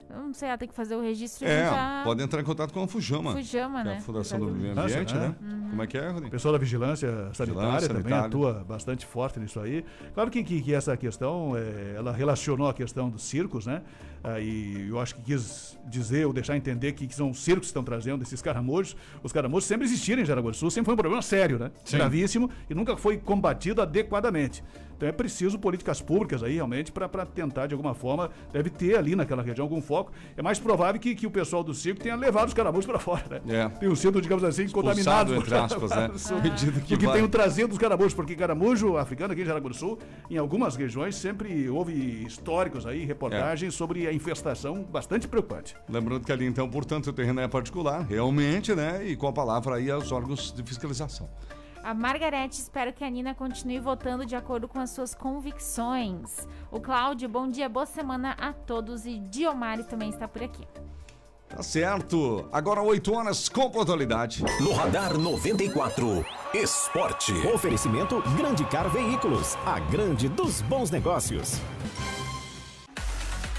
Não sei, ela tem que fazer o registro É, à- pode entrar em contato com a Fujama. Fujama, que é né? a Fundação do Meio Ambiente, é. né? Uhum. Como é que é, Rodrigo? pessoal da vigilância sanitária Vigilância também sanitária. atua bastante forte nisso aí. Claro que, que, que essa questão, eh, ela relacionou a questão dos circos, né? Ah, e eu acho que quis dizer ou deixar entender que, que são os circos que estão trazendo esses caramujos. Os caramujos sempre existiram em Jaraguá do Sul, sempre foi um problema sério, né? Sim. Gravíssimo e nunca foi combatido adequadamente. Então é preciso políticas públicas aí realmente para tentar de alguma forma, deve ter ali naquela região algum foco. É mais provável que, que o pessoal do circo tenha levado os caramujos para fora, né? É. Tem sido, digamos assim, Expulsado, contaminados. entre aspas, né? medida que tenham trazido os caramujos, porque caramujo africano aqui em Jaraguá do Sul, em algumas regiões, sempre houve históricos aí, reportagens sobre a infestação bastante preocupante. Lembrando que ali, então, portanto, o terreno é particular, realmente, né? E com a palavra aí aos órgãos de fiscalização. A Margarete espero que a Nina continue votando de acordo com as suas convicções. O Cláudio, bom dia, boa semana a todos. E Diomares também está por aqui. Tá certo. Agora 8 horas com pontualidade. No Radar 94, Esporte. Oferecimento Grande Car Veículos, a grande dos bons negócios.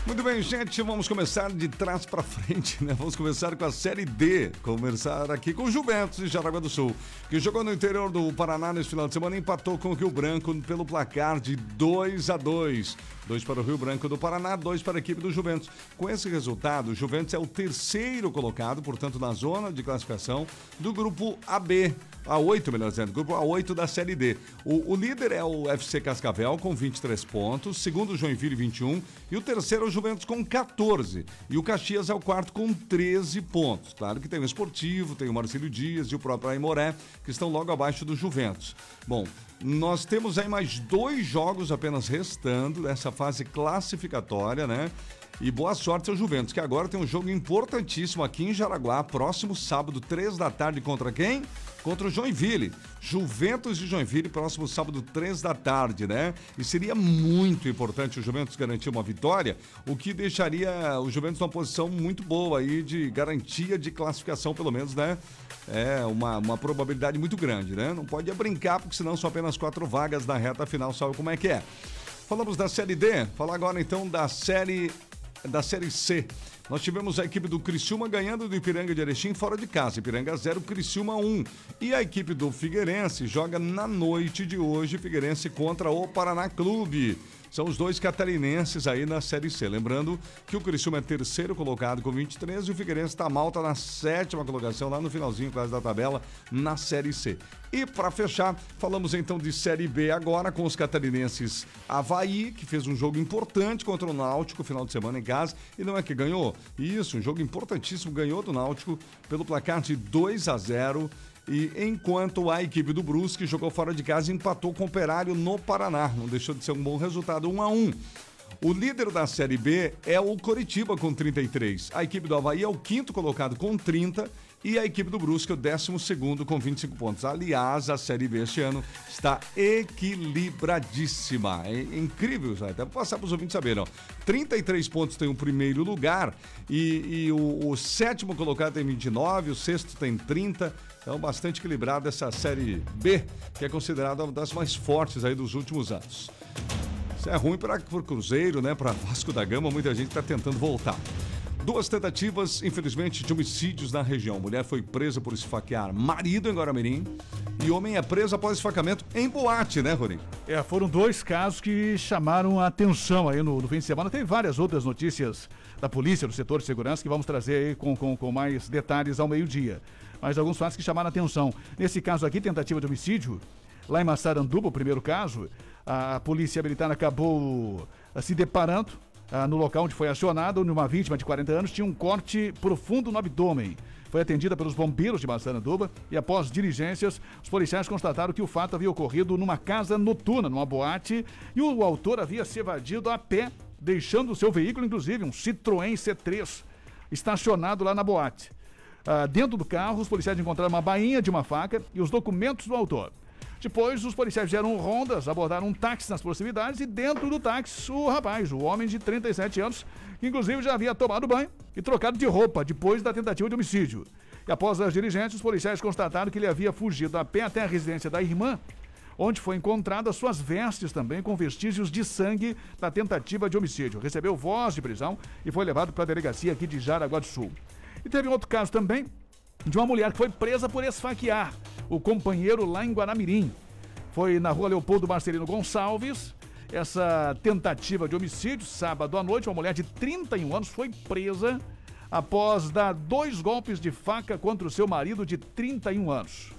Muito bem, gente, vamos começar de trás para frente, né? Vamos começar com a Série D. Começar aqui com o Juventus de Jaraguá do Sul, que jogou no interior do Paraná nesse final de semana e empatou com o Rio Branco pelo placar de 2 a 2 dois para o Rio Branco do Paraná, dois para a equipe do Juventus. Com esse resultado, o Juventus é o terceiro colocado, portanto, na zona de classificação do grupo AB. A8, melhor dizendo, grupo A8 da Série D. O, o líder é o FC Cascavel com 23 pontos, segundo o Joinville 21 e o terceiro é o Juventus com 14. E o Caxias é o quarto com 13 pontos. Claro que tem o Esportivo, tem o Marcelo Dias e o próprio Aimoré, que estão logo abaixo do Juventus. Bom, nós temos aí mais dois jogos apenas restando dessa fase classificatória, né? E boa sorte ao Juventus, que agora tem um jogo importantíssimo aqui em Jaraguá, próximo sábado, três da tarde, contra quem? Contra o Joinville. Juventus de Joinville, próximo sábado, três da tarde, né? E seria muito importante o Juventus garantir uma vitória, o que deixaria o Juventus numa posição muito boa aí de garantia de classificação, pelo menos, né? É uma, uma probabilidade muito grande, né? Não pode brincar, porque senão são apenas quatro vagas na reta final, sabe como é que é. Falamos da Série D, falar agora então da Série da Série C. Nós tivemos a equipe do Criciúma ganhando do Ipiranga de Erechim fora de casa. Ipiranga 0, Criciúma 1. E a equipe do Figueirense joga na noite de hoje, Figueirense contra o Paraná Clube. São os dois catarinenses aí na Série C. Lembrando que o Criciúma é terceiro colocado com 23 e o Figueirense está malta na sétima colocação, lá no finalzinho quase da tabela, na Série C. E para fechar, falamos então de Série B agora com os catarinenses Havaí, que fez um jogo importante contra o Náutico final de semana em casa e não é que ganhou. Isso, um jogo importantíssimo, ganhou do Náutico pelo placar de 2 a 0 e enquanto a equipe do Brusque jogou fora de casa e empatou com o Operário no Paraná. Não deixou de ser um bom resultado, 1 a 1 o líder da Série B é o Coritiba com 33. A equipe do Havaí é o quinto colocado com 30 e a equipe do Brusque é o décimo segundo com 25 pontos. Aliás, a Série B este ano está equilibradíssima. É incrível, até vou passar para os ouvintes saberem. Ó. 33 pontos tem o primeiro lugar e, e o, o sétimo colocado tem 29, o sexto tem 30. Então, bastante equilibrada essa Série B, que é considerada uma das mais fortes aí dos últimos anos. Isso é ruim para o Cruzeiro, né? Para Vasco da Gama, muita gente está tentando voltar. Duas tentativas, infelizmente, de homicídios na região. Mulher foi presa por esfaquear marido em Guaramirim e homem é preso após esfaqueamento em boate, né, Rorim? É, foram dois casos que chamaram a atenção aí no, no, fim de semana. Tem várias outras notícias da polícia, do setor de segurança, que vamos trazer aí com, com, com mais detalhes ao meio-dia. Mas alguns fatos que chamaram a atenção. Nesse caso aqui, tentativa de homicídio, lá em Massaranduba, o primeiro caso, a polícia militar acabou ah, se deparando ah, no local onde foi acionado, numa vítima de 40 anos, tinha um corte profundo no abdômen. Foi atendida pelos bombeiros de Massaranduba e, após diligências, os policiais constataram que o fato havia ocorrido numa casa noturna, numa boate, e o autor havia se evadido a pé, deixando o seu veículo, inclusive um Citroën C3, estacionado lá na boate. Ah, dentro do carro, os policiais encontraram uma bainha de uma faca e os documentos do autor. Depois, os policiais fizeram rondas, abordaram um táxi nas proximidades e dentro do táxi, o rapaz, o homem de 37 anos, que inclusive já havia tomado banho e trocado de roupa depois da tentativa de homicídio. E após as diligências, os policiais constataram que ele havia fugido a pé até a residência da irmã, onde foi encontrada suas vestes também com vestígios de sangue da tentativa de homicídio. Recebeu voz de prisão e foi levado para a delegacia aqui de Jaraguá do Sul. E teve outro caso também de uma mulher que foi presa por esfaquear o companheiro lá em Guaramirim. Foi na rua Leopoldo Marcelino Gonçalves. Essa tentativa de homicídio, sábado à noite, uma mulher de 31 anos foi presa após dar dois golpes de faca contra o seu marido de 31 anos.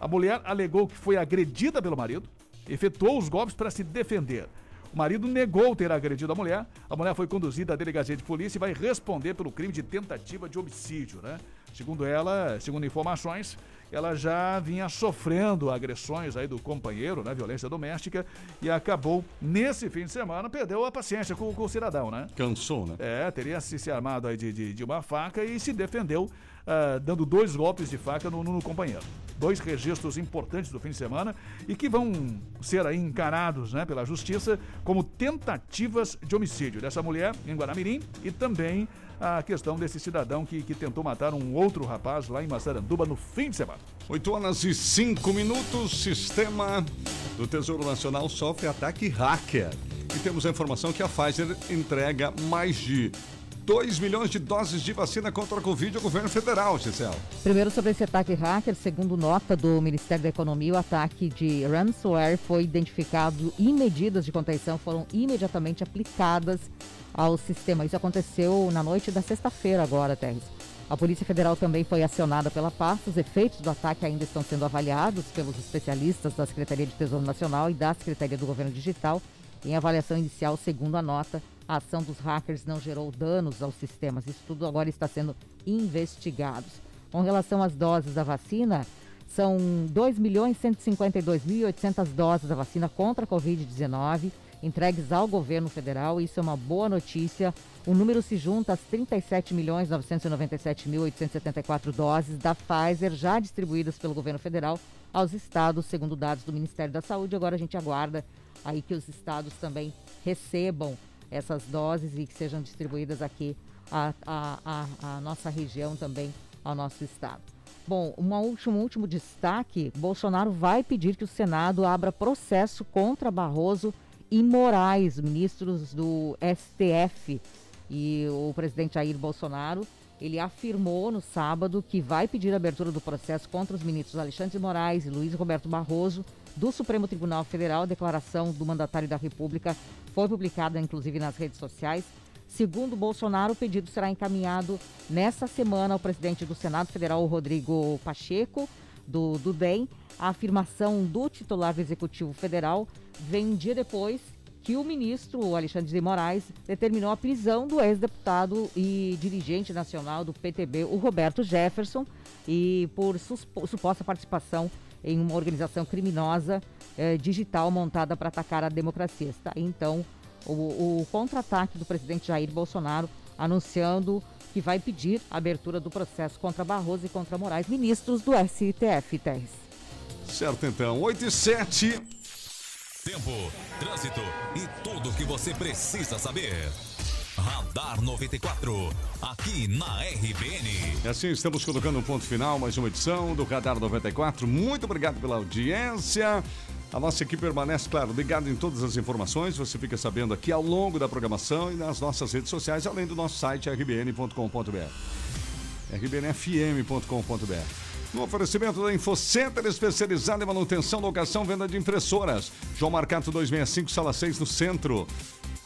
A mulher alegou que foi agredida pelo marido, efetuou os golpes para se defender. O marido negou ter agredido a mulher. A mulher foi conduzida à delegacia de polícia e vai responder pelo crime de tentativa de homicídio, né? Segundo ela, segundo informações, ela já vinha sofrendo agressões aí do companheiro, né, violência doméstica, e acabou, nesse fim de semana, perdeu a paciência com, com o cidadão, né? Cansou, né? É, teria se, se armado aí de, de, de, uma faca e se defendeu, uh, dando dois golpes de faca no, no, companheiro. Dois registros importantes do fim de semana e que vão ser aí encarados né, pela justiça como tentativas de homicídio dessa mulher em Guaramirim e também a questão desse cidadão que, que tentou matar um outro rapaz lá em Massaranduba no fim de semana. 8 horas e 5 minutos, sistema do Tesouro Nacional sofre ataque hacker. E temos a informação que a Pfizer entrega mais de 2 milhões de doses de vacina contra a Covid ao governo federal, Gisele. Primeiro sobre esse ataque hacker, segundo nota do Ministério da Economia, o ataque de ransomware foi identificado e medidas de contenção foram imediatamente aplicadas ao sistema. Isso aconteceu na noite da sexta-feira agora, Terres. A Polícia Federal também foi acionada pela pasta. Os efeitos do ataque ainda estão sendo avaliados pelos especialistas da Secretaria de Tesouro Nacional e da Secretaria do Governo Digital. Em avaliação inicial, segundo a nota, a ação dos hackers não gerou danos aos sistemas. Isso tudo agora está sendo investigado. Com relação às doses da vacina, são 2.152.800 doses da vacina contra a Covid-19 entregues ao governo federal. Isso é uma boa notícia. O número se junta às 37.997.874 doses da Pfizer já distribuídas pelo governo federal aos estados, segundo dados do Ministério da Saúde. Agora a gente aguarda aí que os estados também recebam essas doses e que sejam distribuídas aqui à, nossa região também, ao nosso estado. Bom, um último, último destaque: Bolsonaro vai pedir que o Senado abra processo contra Barroso e Moraes, ministros do STF. E o presidente Jair Bolsonaro, ele afirmou no sábado que vai pedir a abertura do processo contra os ministros Alexandre de Moraes e Luiz Roberto Barroso do Supremo Tribunal Federal. A declaração do mandatário da República foi publicada inclusive nas redes sociais. Segundo Bolsonaro, o pedido será encaminhado nesta semana ao presidente do Senado Federal, Rodrigo Pacheco, do, do DEM. A afirmação do titular do Executivo Federal vem um dia depois que o ministro Alexandre de Moraes determinou a prisão do ex-deputado e dirigente nacional do PTB, o Roberto Jefferson, e por suposta participação em uma organização criminosa eh, digital montada para atacar a democracia. Está então o, o contra-ataque do presidente Jair Bolsonaro anunciando que vai pedir a abertura do processo contra Barroso e contra Moraes, ministros do STF, Terres. Certo, então. 8 e 7. Tempo, trânsito e tudo o que você precisa saber. Radar 94, aqui na RBN. E assim estamos colocando um ponto final, mais uma edição do Radar 94. Muito obrigado pela audiência. A nossa equipe permanece, claro, ligada em todas as informações. Você fica sabendo aqui ao longo da programação e nas nossas redes sociais, além do nosso site rbn.com.br. rbnfm.com.br. No oferecimento da InfoCenter, especializada em manutenção, locação, venda de impressoras. João Marcato 265, sala 6, no centro.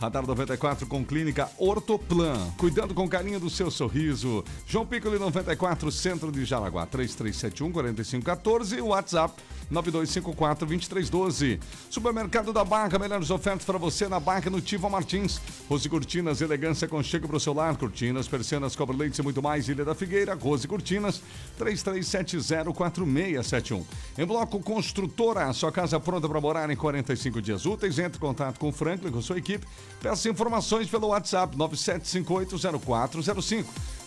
Radar 94 com clínica Ortoplan. Cuidando com carinho do seu sorriso. João Piccoli 94, centro de Jaraguá. 3371 4514 WhatsApp 9254-2312. Supermercado da Barca, melhores ofertas para você na Barca no Tiva Martins. Rose Cortinas, elegância com para o seu lar. Cortinas, persianas, cobre leite e muito mais. Ilha da Figueira, Rose Cortinas, 33704671. Em bloco Construtora, sua casa pronta para morar em 45 dias úteis. Entre em contato com o Franklin, com sua equipe. Peça informações pelo WhatsApp 97580405.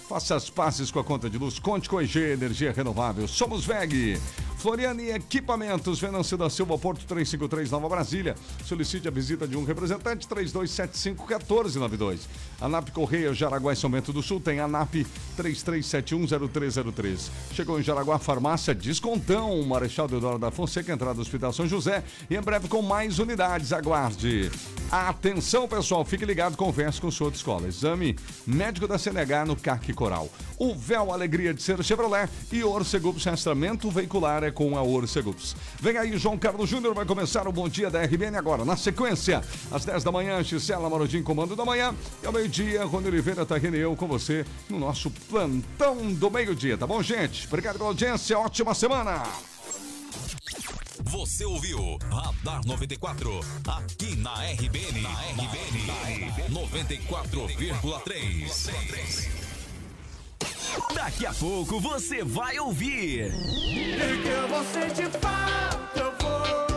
Faça as passes com a conta de luz. Conte com a EG Energia Renovável. Somos VEG. Floriane Equipamentos, Venâncio da Silva, Porto 353, Nova Brasília. Solicite a visita de um representante, 3275-1492. ANAP Correia, Jaraguá e São Bento do Sul, tem ANAP 33710303. Chegou em Jaraguá, farmácia Descontão, Marechal Deodoro da Fonseca, entrada do Hospital São José. E em breve com mais unidades, aguarde. Atenção, pessoal, fique ligado, converse com sua escola. Exame médico da CNH no CAC Coral. O véu Alegria de Ser Chevrolet e Orcegups Rastramento Veicular é com a Orcegups. Vem aí, João Carlos Júnior vai começar o Bom Dia da RBN agora. Na sequência, às 10 da manhã, Gisela Marodim, comando da manhã. E ao meio-dia, Rony Oliveira tá e eu com você no nosso plantão do meio-dia, tá bom, gente? Obrigado pela audiência, ótima semana! Você ouviu Radar 94, aqui na RBN. Na RBN, RBN 94,3. Daqui a pouco você vai ouvir. Porque eu vou sentir falta, eu vou.